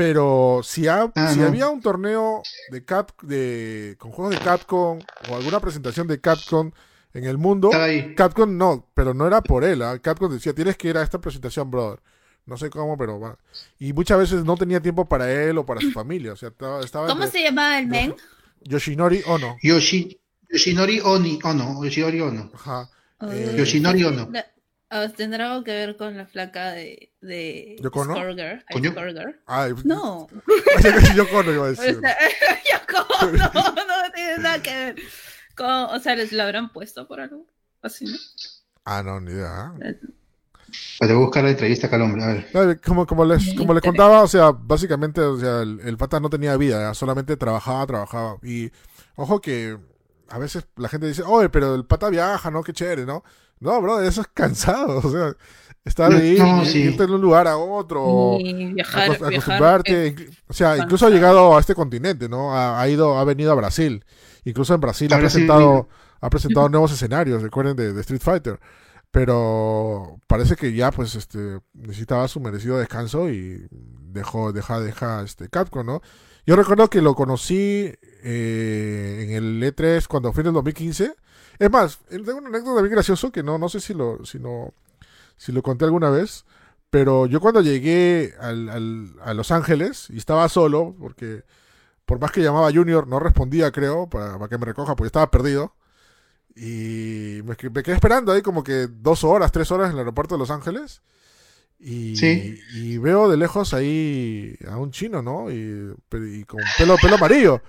pero si, ha- Ah, si no. había un torneo de Cap, de, con juegos de Capcom o alguna presentación de Capcom en el mundo. Capcom no, pero no era por él. ¿ah? Capcom decía, tienes que ir a esta presentación, brother. No sé cómo, pero va. Y muchas veces no tenía tiempo para él o para su familia. O sea, estaba, estaba ¿Cómo entre se llamaba el men? Yoshinori Ono. Yoshi, Yoshinori Oni, Ono, Yoshinori Ono. Ajá. Oh, Eh, Yoshinori Ono. Ah, ¿Tendrá algo que ver con la flaca de, de ¿Yoko Ono? Scourger? ¿Con Yo- Scourger? Ay, No. [laughs] yo Kono iba a O decir. sea, [laughs] Yoko Ono, no tiene nada que ver. Con, o sea, les lo habrán puesto por algo. Así, ¿no? Ah, no, ni idea. Para buscar la entrevista acá al hombre, a ver. No, Como, como les, como les contaba, o sea, básicamente, o sea, el, el pata no tenía vida, solamente trabajaba, trabajaba. Y ojo que a veces la gente dice, oye, pero el pata viaja, ¿no? Qué chévere, ¿no? No, bro, eso es cansado, [laughs] o sea, estar No, ahí, no, ir- sí. irte de un lugar a otro, Y viajar, acos- viajar. acostumbrarte, eh, o sea, incluso ha llegado a este continente, ¿no? Ha, ha ido, ha venido a Brasil, incluso en Brasil ha presentado, ha presentado nuevos escenarios, recuerden de, de Street Fighter, pero parece que ya, pues, este, necesitaba su merecido descanso y dejó, deja, deja, este, Capcom, ¿no? Yo recuerdo que lo conocí eh, en el E3 cuando fui en el 2015. Es más, tengo una anécdota bien gracioso que no, no sé si lo, si no, si lo conté alguna vez, pero yo cuando llegué al- al- a Los Ángeles y estaba solo, porque por más que llamaba Junior, no respondía, creo, para, para que me recoja, porque estaba perdido. Y me, que- me quedé esperando ahí como que dos horas, tres horas en el aeropuerto de Los Ángeles. Y, Sí. y veo de lejos ahí a un chino, ¿no? Y, y con pelo, pelo amarillo.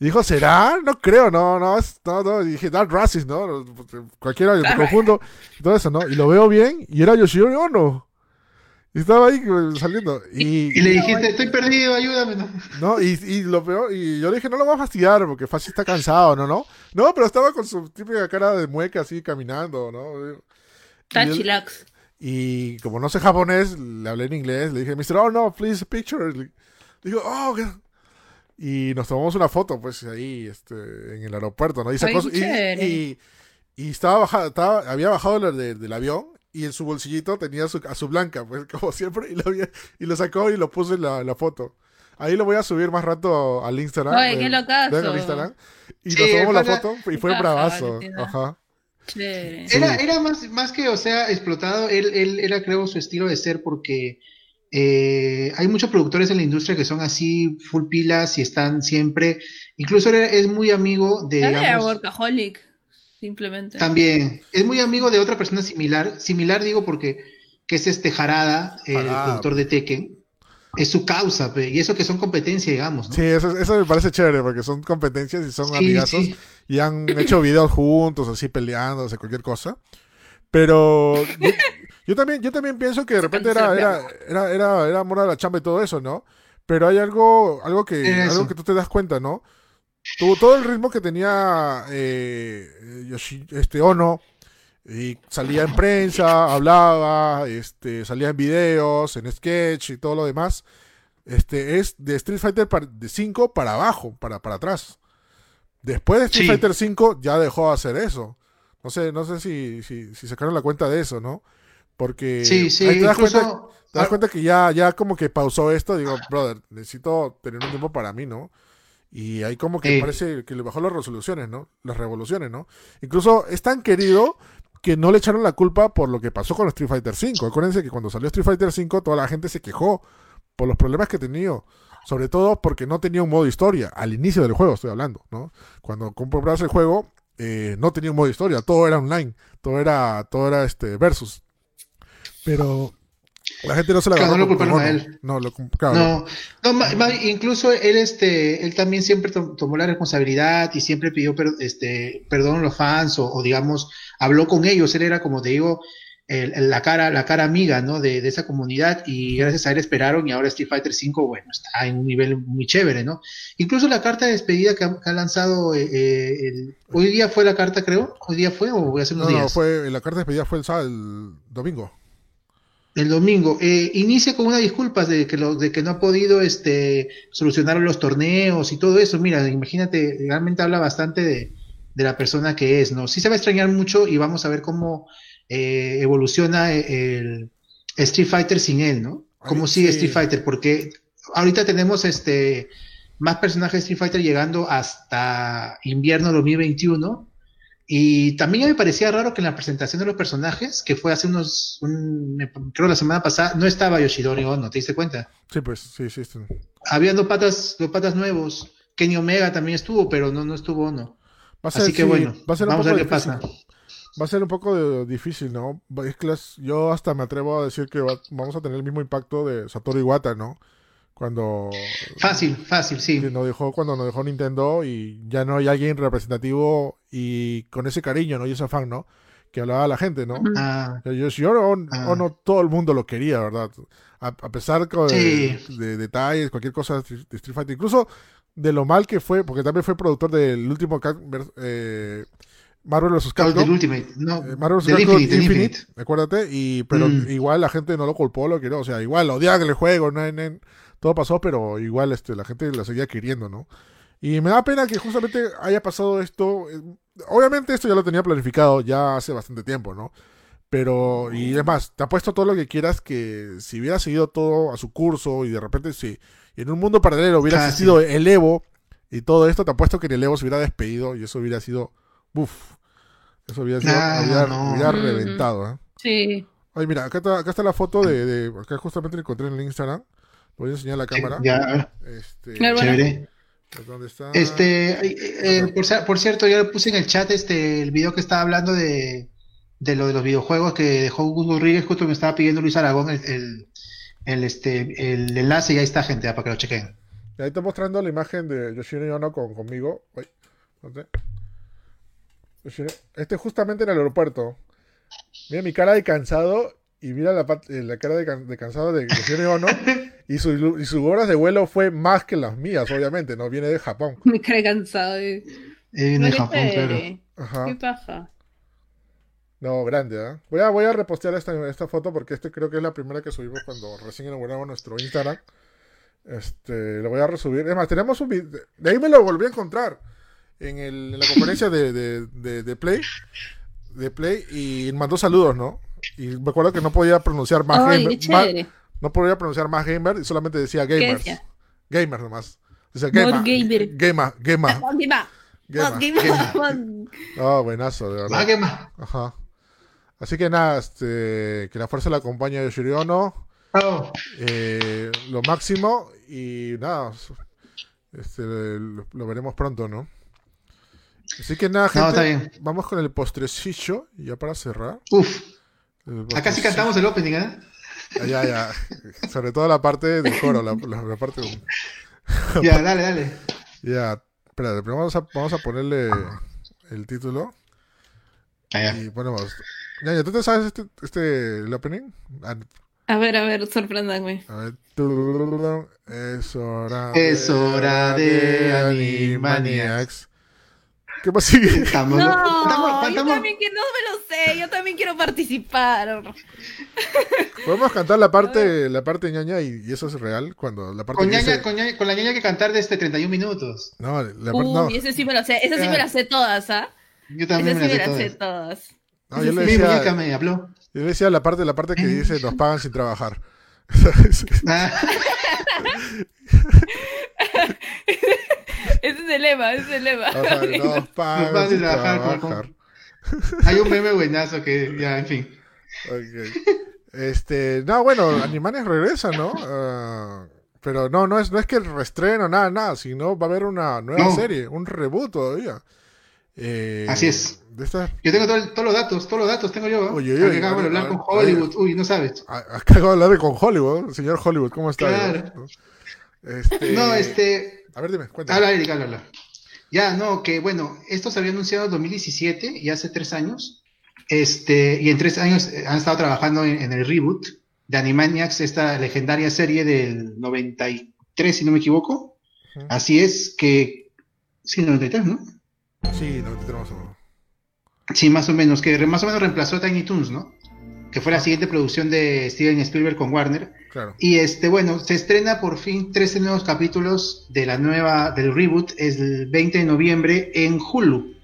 Y dijo, ¿será? No creo, no, no, no, no. Y dije, that racist, ¿no? Cualquiera, me confundo, y todo eso, ¿no? Y lo veo bien, y era Yoshiro Ono. Y estaba ahí eh, saliendo. Y, Y le dijiste, estoy perdido, ayúdame. ¿no? no, y, y lo peor, y yo le dije, no lo voy a fastidiar porque fácil está cansado, ¿no? No, no pero estaba con su típica cara de mueca así caminando, ¿no? Está chilax. Y como no sé japonés, le hablé en inglés, le dije, Mr. Oh, no, please, picture. Le digo, oh, okay". Y nos tomamos una foto, pues, ahí, este, en el aeropuerto, ¿no? Y, sacó qué y, y, y estaba bajado, estaba, había bajado del- del- del avión y en su bolsillito tenía su, a su blanca, pues, [laughs] como siempre, y lo, había- y lo sacó y lo puso en la, la foto. Ahí lo voy a subir más rato al Instagram. Ay, qué eh, locazo. vean al Instagram. Y Sí, nos tomamos la foto y fue bravazo. Valentina. Ajá. Chévere. Era, era más, más que, o sea, explotado, él, él era, creo, su estilo de ser porque eh, hay muchos productores en la industria que son así, full pilas y están siempre, incluso él es muy amigo de, digamos, workaholic, simplemente. también, es muy amigo de otra persona similar, similar digo porque, que es este Jarada, el Jarada. productor de Tekken, es su causa, pe, y eso que son competencia, digamos, ¿no? Sí, eso, eso me parece chévere porque son competencias y son Sí, amigazos sí. y han hecho videos juntos, así peleándose, cualquier cosa. Pero [laughs] yo, también, yo también pienso que de repente era, era, era, era, era amor a la chamba y todo eso, ¿no? Pero hay algo, algo que, algo que tú te das cuenta, ¿no? Tuvo todo el ritmo que tenía eh, Yoshi- este Ono, y salía en prensa, hablaba, este, salía en videos, en sketch y todo lo demás. Este es de Street Fighter de 5 para abajo, para, para atrás. Después de Street Sí. Fighter 5 ya dejó de hacer eso. No sé, no sé si, si, si sacaron la cuenta de eso, ¿no? Porque Sí, sí, ahí te das cuenta, te das cuenta que ya, ya como que pausó esto. Digo, brother, necesito tener un tiempo para mí, ¿no? Y ahí como que Sí. parece que le bajó las resoluciones, ¿no? Las revoluciones, ¿no? Incluso es tan querido que no le echaron la culpa por lo que pasó con Street Fighter 5. Acuérdense que cuando salió Street Fighter 5 toda la gente se quejó por los problemas que tenía. Sobre todo porque no tenía un modo historia. Al inicio del juego estoy hablando, ¿no? Cuando comprabas el juego eh, no tenía un modo historia. Todo era online. Todo era, todo era este versus. Pero la gente no se la Claro, no lo culparon a él. No, lo, claro, No, no ma- incluso él, este, él también siempre to- tomó la responsabilidad y siempre pidió per- este, perdón a los fans o, o, digamos, habló con ellos. Él era, como te digo, el- el- la cara, la cara amiga, ¿no? De, de esa comunidad y gracias a él esperaron y ahora Street Fighter V, bueno, está en un nivel muy chévere, ¿no? Incluso la carta de despedida que ha, que ha lanzado, eh, eh, el- hoy día fue la carta, creo, hoy día fue o voy a hacer unos No, no, días. fue, la carta de despedida fue el, el domingo. El domingo. Eh, inicia con unas disculpas de que, lo, de que no ha podido este, solucionar los torneos y todo eso. Mira, imagínate, realmente habla bastante de, de la persona que es, ¿no? Sí se va a extrañar mucho y vamos a ver cómo eh, evoluciona el, Street Fighter sin él, ¿no? Cómo Ay, sigue sí. Street Fighter, porque ahorita tenemos este más personajes de Street Fighter llegando hasta invierno 2021 Y también me parecía raro que en la presentación de los personajes, que fue hace unos, un, creo la semana pasada, no estaba Yoshidori Ono, ¿te diste cuenta? Sí, pues, sí, sí. sí. Había dos patas, dos patas nuevos. Kenny Omega también estuvo, pero no, no estuvo Ono. Va a ser, Así que sí, bueno, va a ser un vamos a ver qué difícil. pasa. Va a ser un poco de- difícil, ¿no? Es que las- yo hasta me atrevo a decir que va- vamos a tener el mismo impacto de Satoru Iwata, ¿no? Cuando Fácil, fácil, sí. nos dejó, cuando nos dejó Nintendo y ya no hay alguien representativo y con ese cariño, ¿no? Y ese afán, ¿no? Que hablaba a la gente, ¿no? Ah, Yo, yo, no, Ah. o no todo el mundo lo quería, ¿verdad? A, a pesar de, Sí. de detalles, cualquier cosa de Street Fighter, incluso de lo mal que fue, porque también fue productor del último eh, Marvel vs. del Capcom. Ultimate, no, eh, Marvel vs. del Capcom Infinite, del Infinite, Infinite. acuérdate, y, pero Mm. igual la gente no lo culpó, lo que no, o sea, igual odiaban el juego, no, no- todo pasó, pero igual este, la gente la seguía queriendo, ¿no? Y me da pena que justamente haya pasado esto. eh, Obviamente esto ya lo tenía planificado ya hace bastante tiempo, ¿no? Pero, y además, te apuesto todo lo que quieras que si hubiera seguido todo a su curso y de repente si en un mundo paralelo hubiera Fácil. existido el Evo y todo esto, te apuesto que en el Evo se hubiera despedido y eso hubiera sido, uff, eso hubiera sido, Ah, hubiera, no. hubiera Ujú. reventado, ¿eh? Sí. Ay, mira, acá está, acá está la foto de, de- acá justamente la encontré en el Instagram. Voy a enseñar la cámara. Ya, Este, chévere. ¿Dónde está? Este, eh, eh, por, cierto, yo le puse en el chat este el video que estaba hablando de, de lo de los videojuegos que dejó Gus Rodríguez, justo me estaba pidiendo Luis Aragón el, el, el, este, el enlace y ahí está gente, para que lo chequen. Y ahí está mostrando la imagen de Yoshiro Ono con, conmigo. Uy, Este es justamente en el aeropuerto. Mira mi cara de cansado y mira la, eh, la cara de, de cansado de Yoshiro Ono. [laughs] y, su, y sus horas de vuelo fue más que las mías, obviamente, ¿no? Viene de Japón. [laughs] Me cae cansado. De... Eh, en No, qué Japón, claro. Ajá. Qué paja. No, grande, ¿ah? Voy a, voy a repostear esta, esta foto porque este creo que es la primera que subimos cuando recién inauguramos nuestro Instagram. Este, lo voy a resubir. Es más, tenemos un video. De ahí me lo volví a encontrar. En, el- en la conferencia de, de, de- de Play. De Play. Y mandó saludos, ¿no? Y me acuerdo que no podía pronunciar más Ay, gamer. qué ma- chévere. No podía pronunciar más gamer y solamente decía ¿Qué gamers. decía? Gamers nomás. Decía More gamer. gamer. Gamer. Gamer. [laughs] [laughs] [laughs] Oh, buenazo, de verdad. Ajá. Así que nada, este, que la fuerza la acompañe a Yoshiri Ono, Oh, eh, lo máximo y nada, este, lo, lo veremos pronto, ¿no? Así que nada, No, gente, está bien. vamos con el postrecillo, y ya para cerrar. uf, acá sí cantamos el opening, ¿eh? Ah, Ya, ya, sobre todo la parte del coro, la, la- la parte... [laughs] Ya, dale, dale. Ya, espera, primero vamos a, vamos a ponerle el título Ah, ya. y ponemos... Ya, ya, ¿tú te sabes este, este el opening? Ah, A ver, a ver, sorpréndanme. A ver. Es hora Es hora de Animaniacs. ¿Qué más sigue? Estamos, No, estamos- yo estamos- también que no me lo sé, yo también quiero participar. [laughs] Podemos cantar la parte, la parte ñaña y, y eso es real cuando la parte con, que ñaña, dice- con, ñaña- con la ñaña que cantar de este 31 minutos. No, la parte, no, ese sí me lo sé, sí Ah. me las sé todas, ¿ah? Yo también sí me me la las sé todas. no, yo le Mi muñeca decía, me habló. yo le decía la parte, la parte que dice nos pagan sin trabajar. [laughs] [laughs] Ese es el lema, ese es el lema. Ajá, [laughs] nos pagan sin trabajar, trabajar. hay un meme buenazo que ya, en fin. Ok. Este, no, bueno, Animaniacs regresa, ¿no? Ah, pero no, no es, no es que reestreno, nada, nada, sino va a haber una nueva No. serie, un reboot todavía. Eh, Así es. De esta, Yo tengo todo el- todos los datos, todos los datos tengo yo. ¿eh? Uy, uy, uy, Acabo de a hablar con. Hollywood. Uy, no sabes. acabo de hablar de con Hollywood, señor Hollywood, ¿cómo está? Claro. Este, No, este. A ver, dime, cuéntame. Habla, Erika, habla, habla. Ya, no, que bueno, esto se había anunciado en 2017 y hace tres años. Este, y en tres años eh, han estado trabajando en, en el reboot de Animaniacs, esta legendaria serie del 93, si no me equivoco. Así es que. Sí, 93, ¿no? Sí, no, tenemos uno. Sí, más o menos, que más o menos reemplazó a Tiny Toons, ¿no? Que fue la siguiente producción de Steven Spielberg con Warner. Claro. Y este, bueno, se estrena por fin 13 nuevos capítulos de la nueva, del reboot, es el 20 de noviembre en Hulu,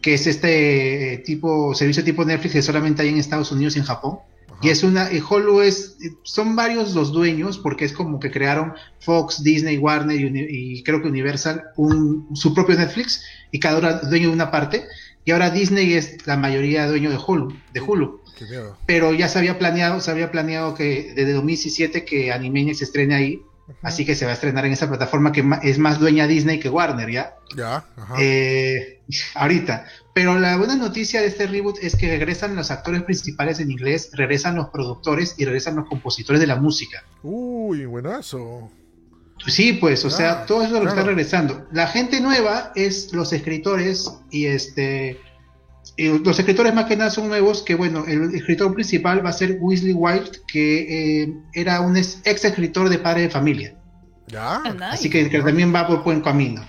que es este eh, tipo, servicio tipo Netflix que solamente hay en Estados Unidos y en Japón. Ajá. Y es una, y Hulu es, son varios los dueños, porque es como que crearon Fox, Disney, Warner y, y creo que Universal un, su propio Netflix, y cada uno dueño de una parte. y ahora Disney es la mayoría dueño de Hulu, de Hulu. Pero ya se había planeado, se había planeado que desde 2017 que Animaniacs se estrene ahí, así que se va a estrenar en esa plataforma que es más dueña Disney que Warner, ¿ya? Ya, ajá. Eh, [laughs] ahorita. Pero la buena noticia de este reboot es que regresan los actores principales en inglés, regresan los productores y regresan los compositores de la música. Uy, buenazo. Sí, pues, o Ah, sea, todo eso es lo claro. está regresando. La gente nueva es los escritores y este. Y los escritores más que nada son nuevos, que bueno, el escritor principal va a ser Weasley Wild, que eh, era un ex, ex escritor de Padre de Familia. Ya. Ah. Así que, que también va por buen camino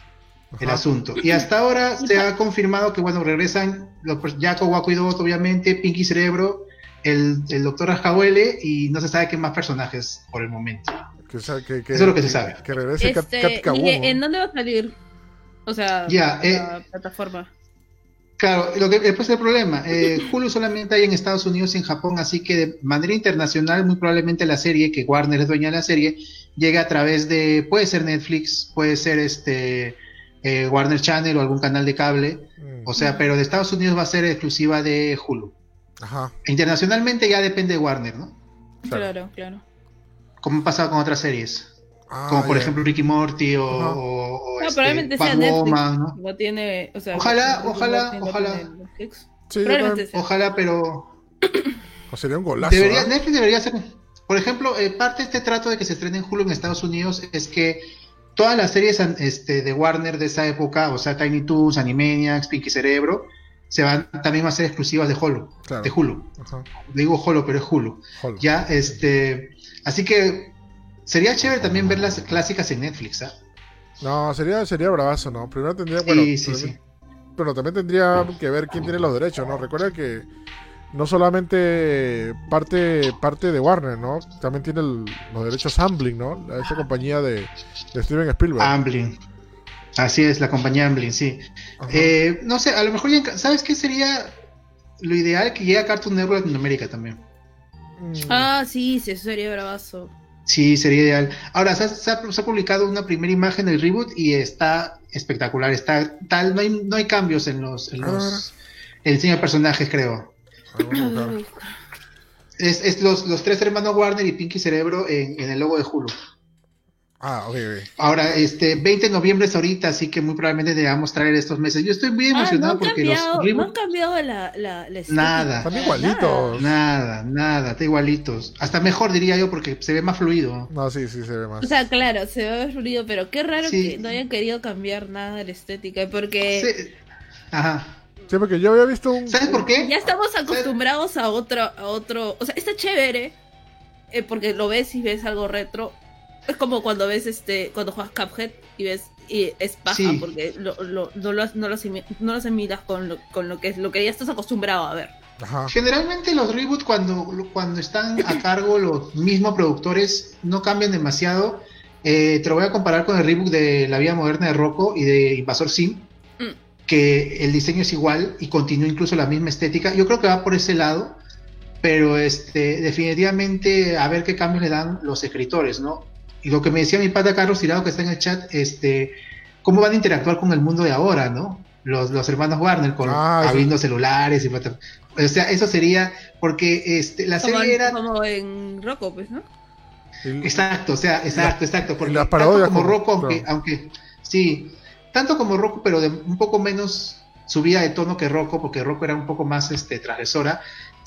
el Ajá. asunto. Y hasta ahora se ha confirmado que, bueno, regresan los Jaco Wakuidot, obviamente, Pinky Cerebro, el, el Doctor Rascahuele y no se sabe qué más personajes por el momento. Que, sa- que, que- Eso es lo que se sabe. Que regrese Este, ¿y. ¿En dónde va a salir? O sea, Ya, eh, la plataforma. Claro, lo que después el problema, eh, Hulu solamente hay en Estados Unidos y en Japón, así que de manera internacional muy probablemente la serie, que Warner es dueña de la serie, llegue a través de, puede ser Netflix, puede ser este eh, Warner Channel o algún canal de cable, Mm, o sea, pero de Estados Unidos va a ser exclusiva de Hulu. Ajá. Internacionalmente ya depende de Warner, ¿no? claro. Claro, claro. Como ha pasado con otras series, Ah, como por ya. ejemplo Ricky Morty o, Ajá. o- o, No, este, probablemente sea Netflix. ¿no? No tiene, o sea, Ojalá, ojalá, ojalá. Sí, Probablemente. Ojalá, pero o sería un golazo. Debería, ¿ah? Netflix debería hacer, por ejemplo, eh, parte de este trato de que se estrene en Hulu en Estados Unidos es que todas las series este, de Warner de esa época, o sea, Tiny Toons, Animaniacs, Pinky Cerebro, se van también a ser exclusivas de Hulu, Claro. de Hulu. Ajá. Digo Hulu, pero es Hulu. Holo. Ya, este, así que sería chévere también ver las clásicas en Netflix, ¿ah? No, sería, sería bravazo, ¿no? Primero tendría, bueno, sí, sí, también- sí. pero también tendría que ver quién tiene los derechos, ¿no? Recuerda que no solamente parte, parte de Warner, ¿no? También tiene el- los derechos Amblin, ¿no? Esa compañía de, de Steven Spielberg. Amblin. Así es, la compañía Amblin, sí. Eh, no sé, a lo mejor, ya ¿sabes qué sería lo ideal? Que llegue a Cartoon Network Latinoamérica también. Mm, Ah, sí, sí, eso sería bravazo. Sí, sería ideal. Ahora, se ha, se ha- se ha publicado una primera imagen del reboot y está espectacular. Está tal, no hay, no hay cambios en los, en los el diseño de personajes, creo. ah. Es, es los, los tres hermanos Warner y Pinky Cerebro en, en el logo de Hulu. Ah, ok, ok. Ahora, este 20 de noviembre es ahorita, así que muy probablemente debamos traer estos meses. Yo estoy muy Ah, no emocionado porque cambiado, los no reboot han cambiado la, la, la estética. Nada. Están igualitos. Nada, nada, está igualitos. Hasta mejor diría yo porque se ve más fluido. No, sí, sí se ve más. O sea, claro, se ve fluido, pero qué raro Sí. que no hayan querido cambiar nada de la estética, porque Sí. Ajá. Sí, porque yo había visto un. ¿Sabes por qué? ya estamos acostumbrados a otro, a otro, o sea, está chévere, eh, porque lo ves y ves algo retro. Es como cuando ves este, cuando juegas Cuphead y ves y es paja Sí. porque lo, lo- no lo, no lo, asimi- no lo asimilas con lo, con lo que es lo que ya estás acostumbrado a ver. Ajá. Generalmente los reboots cuando, cuando están a cargo los mismos productores no cambian demasiado. Eh, te lo voy a comparar con el reboot de La vida moderna de Rocco y de Invasor Sim, Mm. que el diseño es igual y continúa incluso la misma estética. Yo creo que va por ese lado, pero este, definitivamente a ver qué cambios le dan los escritores, ¿no? Y lo que me decía mi pata Carlos Tirado que está en el chat, este, cómo van a interactuar con el mundo de ahora, ¿no? Los, los hermanos Warner, con Ah, sí. habiendo celulares y plata- o sea, eso sería porque este, la Como, serie era como en Rocco, pues, ¿no? Exacto, o sea, exacto, exacto, porque tanto como como- Rocco, aunque, claro. aunque sí, tanto como Rocco, pero de un poco menos subida de tono que Rocco, porque Rocco era un poco más este transgresora,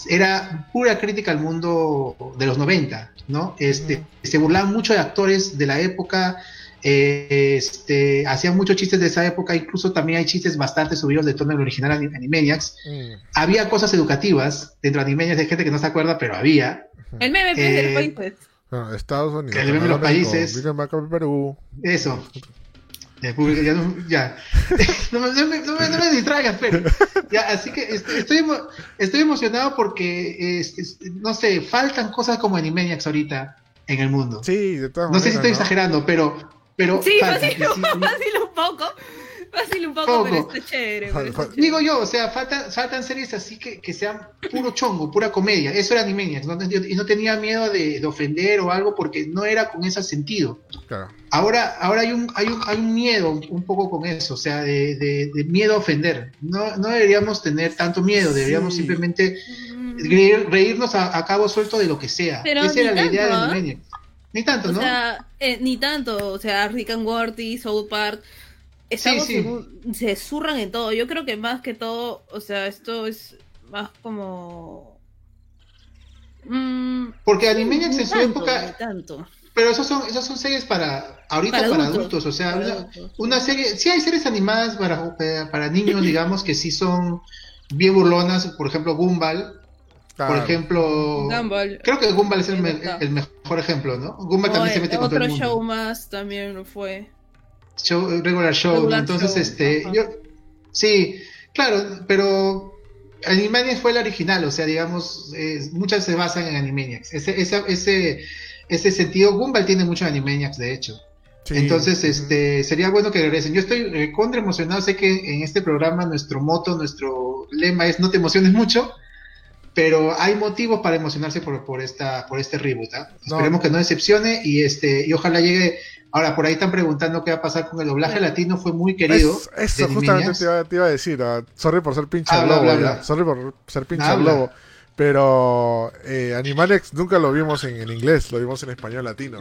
era pura crítica al mundo de los 90, ¿no? Este, se burlaban mucho de actores de la época, eh, este, hacían muchos chistes de esa época, incluso también hay chistes bastante subidos de tono del original Anim- Animaniacs. Mm, Había cosas educativas dentro de Animaniacs de gente que no se acuerda, pero había. El meme Eh, del país, pues. Estados Unidos. Que le ven los países. México, Perú. Eso. Público, ya, [laughs] no, ya. no, me- no me, no me- no me distraigas, pero. Ya, así que estoy, estoy emocionado porque, es- es- no sé, faltan cosas como Animaniacs ahorita en el mundo. Sí, de todas no sé si estoy exagerando, pero. pero Sí, fácil, Y sí, [laughs] fácil un poco. Fácil un poco, Poco. pero está chévere. pero está chévere. Digo yo, o sea, faltan, faltan series así que, que sean puro chongo, pura comedia. Eso era Animaniacs, ¿no? y no tenía miedo de, de ofender o algo porque no era con ese sentido. Claro. Ahora, ahora hay un, hay un, hay un miedo un, poco con eso, o sea, de, de- de miedo a ofender. No, no deberíamos tener tanto miedo, deberíamos Sí. simplemente reír- reírnos a, a cabo suelto de lo que sea. Pero Esa era la idea de ¿ah? Animaniacs. Ni tanto, O ¿no? sea, eh, ni tanto. O sea, Rick and Morty, South Park. Estamos Sí, sí. en un- se zurran en todo. Yo creo que más que todo, o sea, esto es más como. Mm, Porque Animaniacs ni en su tanto, época, tanto. pero esos son, esos son series para, ahorita Para para, adultos, adultos, o sea, una, adultos. una serie, sí hay series animadas para, para niños, digamos, que sí son bien burlonas, por ejemplo, Gumball, por ejemplo, Gumball. creo que Gumball es el, me- el mejor ejemplo, ¿no? Gumball No, también se mete con todo otro el mundo. show más también fue. Show- regular show, entonces show, este, ajá. yo, sí, claro, pero Animaniacs fue el original, o sea, digamos, eh, muchas se basan en Animaniacs, ese, esa- ese, ese sentido, Gumball tiene mucho Animaniacs, de hecho, Sí. entonces, este, sería bueno que regresen. Yo estoy eh, contra emocionado, sé que en este programa nuestro moto, nuestro lema es no te emociones mucho, pero hay motivos para emocionarse por, por esta, por este reboot, ¿ah? No. Esperemos que no decepcione y este, y ojalá llegue. Ahora, por ahí están preguntando qué va a pasar con el doblaje Claro. latino, fue muy querido. Es- eso justamente te iba, te iba a decir. ah, sorry por ser pinche Habla, lobo. habla, ya, habla. Sorry por ser pinche lobo. Pero eh, Animaniacs nunca lo vimos en, en inglés, lo vimos en español latino.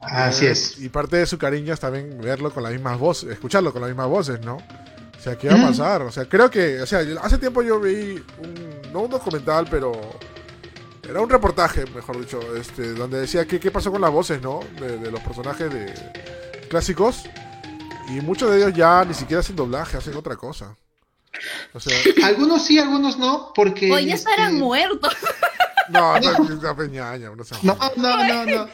Así Eh, es. Y parte de su cariño es también verlo con las mismas voces, escucharlo con las mismas voces, ¿no? O sea, ¿qué va a pasar? O sea, creo que, o sea, hace tiempo yo vi un, no un documental, pero era un reportaje, mejor dicho, este, donde decía que qué pasó con las voces, ¿no? De, de los personajes de clásicos. Y muchos de ellos ya ni siquiera hacen doblaje, hacen otra cosa. O sea, [clears throat] Algunos sí, algunos no, porque. Oye, ya este, estarán muertos. no, [laughs] no, no, peñaña, no No, no, no, no.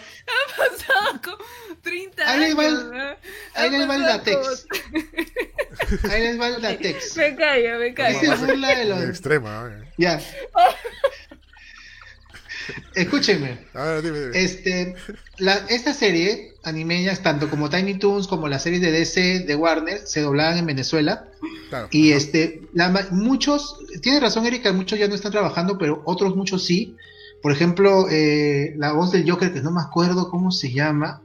pasado como 30 Ahí les va el- años. Ahí Ha les va el latex. como- Ahí les va el latex. [laughs] [laughs] Me callo, me callo. Ese es burla de los. extrema. eh. Ya. Escúchenme. A ver, dime, dime. Este, la, esta serie, Animeñas, tanto como Tiny Toons como las series de DC de Warner, se doblaban en Venezuela. Claro. Y este, la muchos, tiene razón Erika, muchos ya no están trabajando, pero otros muchos sí. Por ejemplo, eh, la voz del Joker, que no me acuerdo cómo se llama,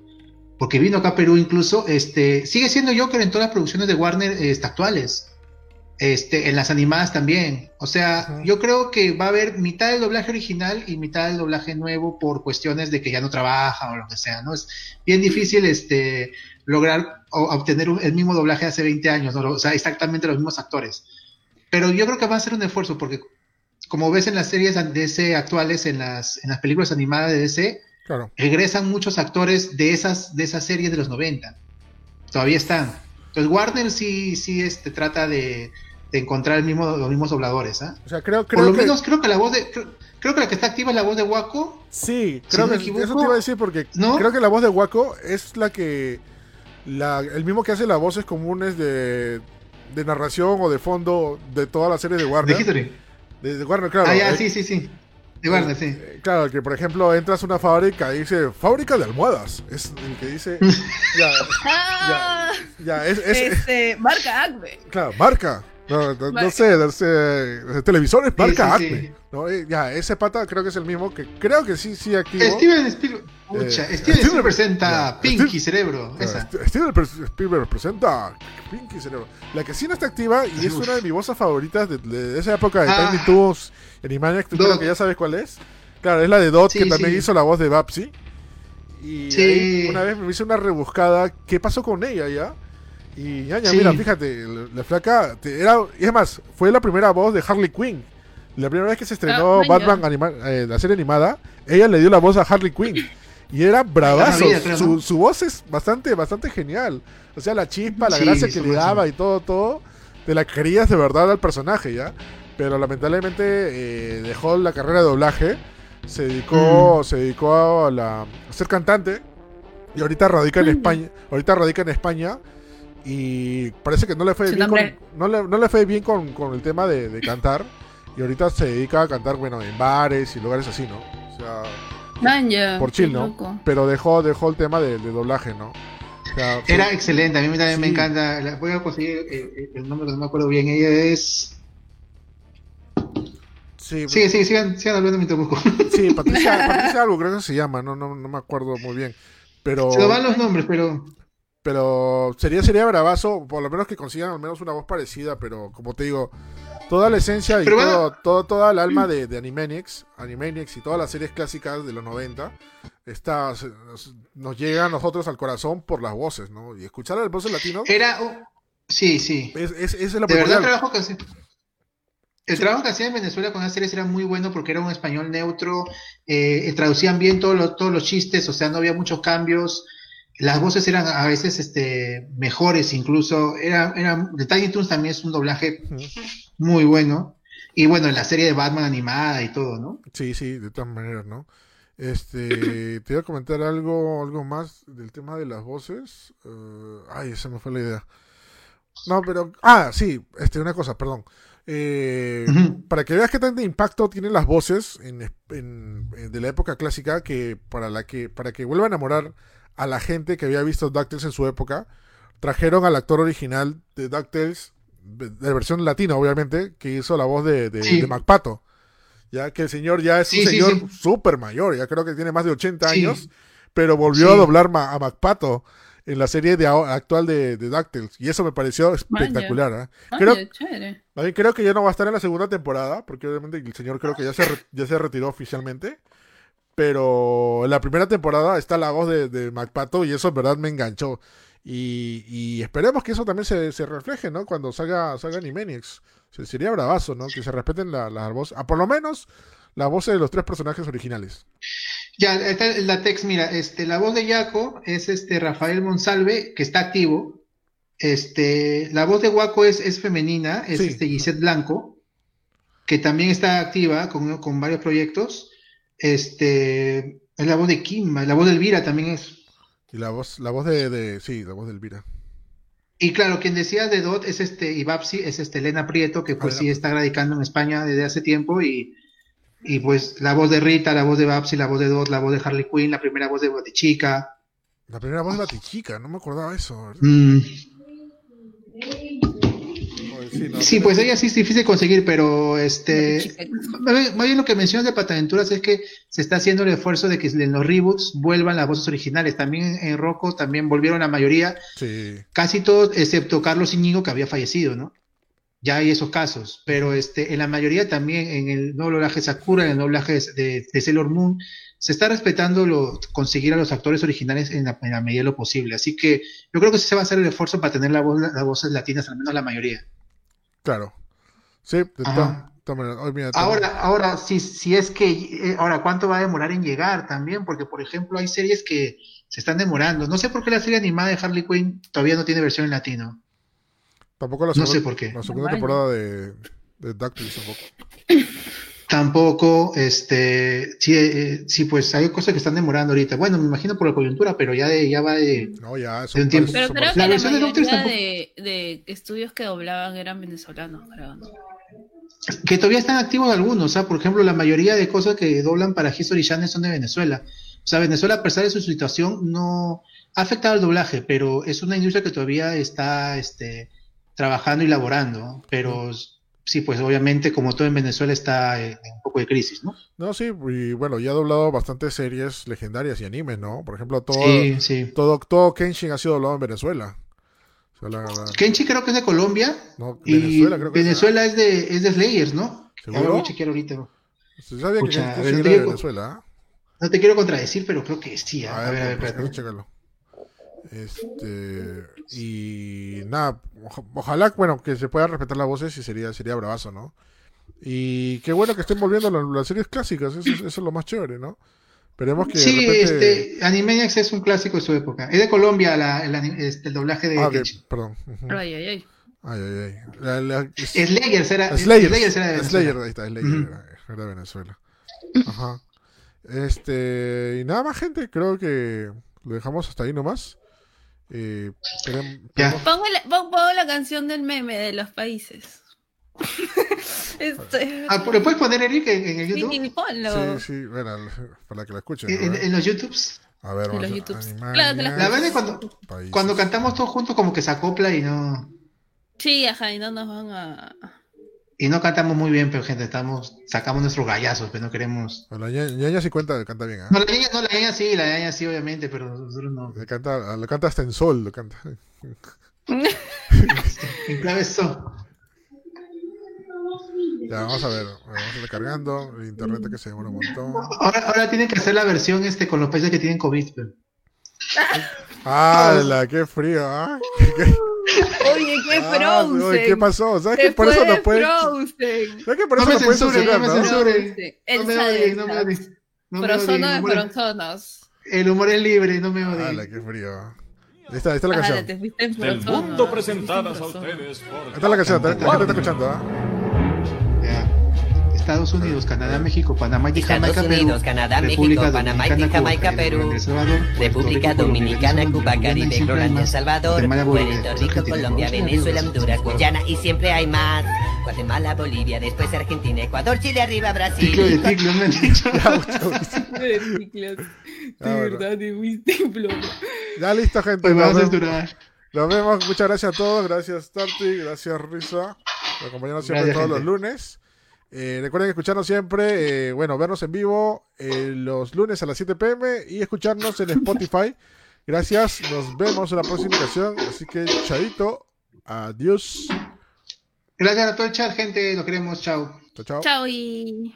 porque vino acá a Perú incluso, este, sigue siendo Joker en todas las producciones de Warner este, actuales. Este, en las animadas también. O sea, yo creo que va a haber mitad del doblaje original y mitad del doblaje nuevo por cuestiones de que ya no trabaja o lo que sea, ¿no? Es bien difícil este lograr o- obtener un- el mismo doblaje de hace 20 años, ¿no? O sea, exactamente los mismos actores. Pero yo creo que va a ser un esfuerzo porque como ves en las series de DC actuales, en las, en las películas animadas de DC, Claro. regresan muchos actores de esas, de esas series de los 90. Todavía están. Entonces Warner sí, sí este, trata de, de encontrar el mismo, los mismos dobladores. ¿ah? O sea, creo, Por creo lo que... menos creo que la voz de... Creo, creo que la que está activa es la voz de Waco. Sí, Si creo no que equivoco, eso te iba a decir porque ¿no? creo que la voz de Waco es la que la, el mismo que hace las voces comunes de, de narración o de fondo de todas las series de De Warner. History. De, de Warner, claro. ah, ya, Eh, sí, sí, sí. De Warner, sí. eh, Claro, que por ejemplo entras a una fábrica y dice fábrica de almohadas. Es el que dice. [laughs] ya, Ah, ya, es, es- este, marca Acme. claro, marca. No, no, no sé, no sé, televisores marca sí, sí. Acme. ¿no? Eh, Ya, ese pata creo que es el mismo que creo que sí, sí activo. Steven Spielberg. Pucha, Eh, Steven Spielberg presenta Pinky Steve- Cerebro. Esa. Steven Spielberg presenta Pinky Cerebro. La que sí no está activa y es una de mis voces favoritas de, de esa época de Ah. Tiny Toons, Animaniacs, tú creo que ya sabes cuál es. Claro, es la de Dot Sí, que también hizo la voz de Babsy. Y Sí. ahí una vez me hice una rebuscada, ¿qué pasó con ella ya? Y ñaña, Sí. mira, fíjate, la, la flaca te- era, y es más, fue la primera voz de Harley Quinn. La primera vez que se estrenó Ah. Batman anima- eh, la serie animada, ella le dio la voz a Harley Quinn. Y era bravazo. vida, creo, su, ¿no? su voz es bastante, bastante genial. O sea, la chispa, la Sí, gracia que le daba sí. y todo, todo. Te la querías de verdad al personaje, ¿ya? Pero lamentablemente eh, dejó la carrera de doblaje. Se dedicó, Mm. se dedicó a, la, a ser cantante. Y ahorita radica en. España. Ahorita radica en España. Y parece que no le fue bien, con, no le, no le fue bien con, con el tema de, de cantar. Y ahorita se dedica a cantar, bueno, en bares y lugares así, ¿no? O sea, Manja. por chill, ¿no? loco. Pero dejó, dejó el tema de, de doblaje, ¿no? sea, Era excelente, a mí también me encanta. la- voy a conseguir eh, eh, el nombre que no me acuerdo bien. Ella es. sí, Sí, sí, sigan, sigan hablando mientras busco. [laughs] sí, Patricia, [laughs] Patricia algo creo que se llama, no, no, no me acuerdo muy bien. Pero, Se nos van los nombres, pero. Pero sería, sería bravazo, por lo menos que consigan al menos una voz parecida, pero como te digo, toda la esencia y todo, bueno. todo, toda el alma de, de Animaniacs, Animaniacs y todas las series clásicas de los 90 está, nos, nos llega a nosotros al corazón por las voces, ¿no? Y escuchar las voces latinos Era. oh, sí, sí. es, es, es lo De verdad, el trabajo que hacía. El trabajo que hacía en Venezuela con las series era muy bueno porque era un español neutro, eh, traducían bien todos los, todos los chistes, o sea, no había muchos cambios. Las voces eran a veces este, mejores, incluso. Era, era, de Tiny Toons también es un doblaje muy bueno. Y bueno, en la serie de Batman animada y todo, ¿no? Sí, sí, de todas maneras, ¿no? Este, [clears throat] te iba a comentar algo, algo más del tema de las voces. Eh, ay, esa me fue la idea. No, pero, ah, sí, este, una cosa, perdón. Eh, para que veas qué tanto impacto tienen las voces en, en- en- de la época clásica, que para la que, para que vuelva a enamorar a la gente que había visto DuckTales en su época, trajeron al actor original de DuckTales, de versión latina, obviamente, que hizo la voz de, de, Sí. de MacPato. Ya que el señor ya es Sí, un sí, señor súper mayor, ya creo que tiene más de 80 Sí. años, pero volvió a doblar ma- a MacPato en la serie de actual de, de DuckTales. Y eso me pareció espectacular. ¿eh? Creo, creo que ya no va a estar en la segunda temporada, porque obviamente el señor creo que ya se, re- ya se retiró oficialmente. Pero en la primera temporada está la voz de, de MacPato y eso en verdad me enganchó. Y, y esperemos que eso también se, se refleje, ¿no? Cuando salga, salga Animaniacs. Se- sería bravazo, ¿no? Que se respeten la- las voces, ah, por lo menos las voces de los tres personajes originales. Ya, la text, mira, este, la voz de Yaco es este Rafael Monsalve, que está activo. Este, la voz de Waco es, es femenina, es Sí. este Gisette Blanco, que también está activa con, con varios proyectos. Este, es la voz de Kim, la voz de Elvira también es. Y la voz, la voz de, de- sí, la voz de Elvira. Y claro, quien decía de Dot es este, y Babsi es este Elena Prieto, que pues sí está radicando en España desde hace tiempo, y, y pues la voz de Rita, la voz de Babsi, la voz de Dot, la voz de Harley Quinn, la primera voz de Batichica. La primera voz de Batichica, no me acordaba eso. Mm, sí, no, Sí, pues ella sí es difícil de conseguir, pero este, más bien- lo que mencionas de Pataventuras es que se está haciendo el esfuerzo de que en los reboots vuelvan las voces originales. También en Rocco también volvieron la mayoría, Sí, casi todos, excepto Carlos Íñigo que había fallecido, ¿no? Ya hay esos casos, pero este, en la mayoría también en el nuevo doblaje de Sakura, en el doblaje de, de Sailor Moon, se está respetando lo, conseguir a los actores originales en la, en la medida de lo posible. Así que yo creo que sí se va a hacer el esfuerzo para tener la voz, las voces latinas, al menos la mayoría. Claro. Sí, de todas maneras. Mira, Ahora, ahora, si, si es que, eh, ahora, ¿cuánto va a demorar en llegar también? Porque, por ejemplo, hay series que se están demorando. No sé por qué la serie animada de Harley Quinn todavía no tiene versión en latino. Tampoco la No segunda, sé por qué. La segunda temporada de, de DuckTales tampoco. [coughs] Tampoco, este, sí, eh, sí, pues hay cosas que están demorando ahorita. Bueno, me imagino por la coyuntura, pero ya de, ya va de, No, ya, De un tiempo. Pero eso creo que La la, versión de Doctors mayoría de, de estudios que doblaban eran venezolanos, creo. ¿no? que todavía están activos algunos, ¿ah? Por ejemplo, la mayoría de cosas que doblan para History Channel son de Venezuela. O sea, Venezuela, a pesar de su situación, no ha afectado el doblaje, pero es una industria que todavía está este, trabajando y laborando. Pero sí, pues obviamente, como todo en Venezuela, está en, un poco de crisis, ¿no? No, sí, y bueno, ya ha doblado bastantes series legendarias y animes, ¿no? Por ejemplo, todo, Sí, sí. todo, todo Kenshin ha sido doblado en Venezuela. O sea, la- la- Kenchi creo que es de Colombia no, y Venezuela creo que Venezuela es de, es de Slayers, ¿no? ¿Seguro? Ahora voy a chequear ahorita. ¿Se sabía que a Kenshin ver, no era te de digo- Venezuela? ¿ah? No te quiero contradecir, pero creo que sí. ¿ah? A ver, a ver, pues, espérate. Este, y nada, oja- ojalá, bueno, que se pueda respetar las voces y sería, sería bravazo, ¿no? Y qué bueno que estén volviendo las, las series clásicas, eso, es- eso es lo más chévere, ¿no? Esperemos que de Sí, repente... este, Animaniacs es un clásico de su época. Es de Colombia la- el, este, el doblaje de Ah, perdón. Ay, ay, ay. Ay, ay, ay. La- la- es- Slayers era, Slayers. Slayers era de Venezuela. Slayer, ahí está, Slayer era, era de Venezuela. Ajá. Este, y nada más, gente, creo que lo dejamos hasta ahí nomás. Eh, Ya. Pongo la, pon- pongo la canción del meme de los países. [laughs] Este, Ah, ¿Lo puedes poner, Eric, en, en el sí, YouTube? ponlo. Sí, sí, bueno, para que la escuchen. En, los YouTubes. A ver, vamos los a- Claro, La verdad es cuando, países. cuando cantamos todos juntos como que se acopla y no... Sí, ajá, y no nos van a. Y no cantamos muy bien, pero gente, estamos, sacamos nuestros gallazos, pero no queremos... Bueno, La ña- ñaña sí cuenta, canta bien, ¿ah? No, la niña, no, la niña sí, la niña sí, obviamente, pero nosotros no. Le canta, lo canta hasta en sol, lo canta. [laughs] En clave eso. Ya, vamos a ver, vamos a ir cargando, el internet que se demora un montón. Ahora, ahora tienen que hacer la versión este con los países que tienen COVID. pero- ¡Hala, qué frío! ¿ah? ¿Qué, Oye, qué ah, Frozen. ¿Qué pasó? ¿Sabes que por eso no puede... Frozen. ¿Sabes que por No eso me no puede censuren, censurar, no me no? censuren. Frozen. No me odien, no me odien. No me odien, Frozono el de el humor es libre, no me ¡Hala, odien. qué frío! Ahí está, ahí está la Ah, canción. te fuiste en Del mundo presentadas a ustedes por Ahí está la canción, la gente está escuchando, ¿ah? Ya. Estados Unidos, Canadá, México, Panamá y Estados Jamaica, Perú. Unidos, Canadá, República México, Panamá y Dominicana, Jamaica, Cuba, Perú. El Salvador, Puerto República Rico, Dominicana, Venezuela, Cuba, Caribe, Groenlandia. Salvador, Puerto Rico, Argentina, Colombia, Venezuela, Brasil, Honduras, Guyana y siempre hay más. Guatemala, Bolivia, después Argentina, Ecuador, Chile, arriba, Ticlo de Brasil. ticlo, me han dicho. [laughs] [laughs] De. Ah, verdad, fuiste. Ya listo, gente. Pues Nos a vemos, censurar. nos vemos. Muchas gracias a todos. Gracias, Tarty. Gracias, Risa. Por acompañarnos siempre Gracias, todos los lunes. Eh, recuerden escucharnos siempre, eh, bueno, vernos en vivo eh, los lunes a las 7 pm y escucharnos en Spotify. Gracias, nos vemos en la próxima ocasión. Así que, chadito, adiós. Gracias a todo el chat, gente. Lo queremos. Chao. Chao, chao. Chao y.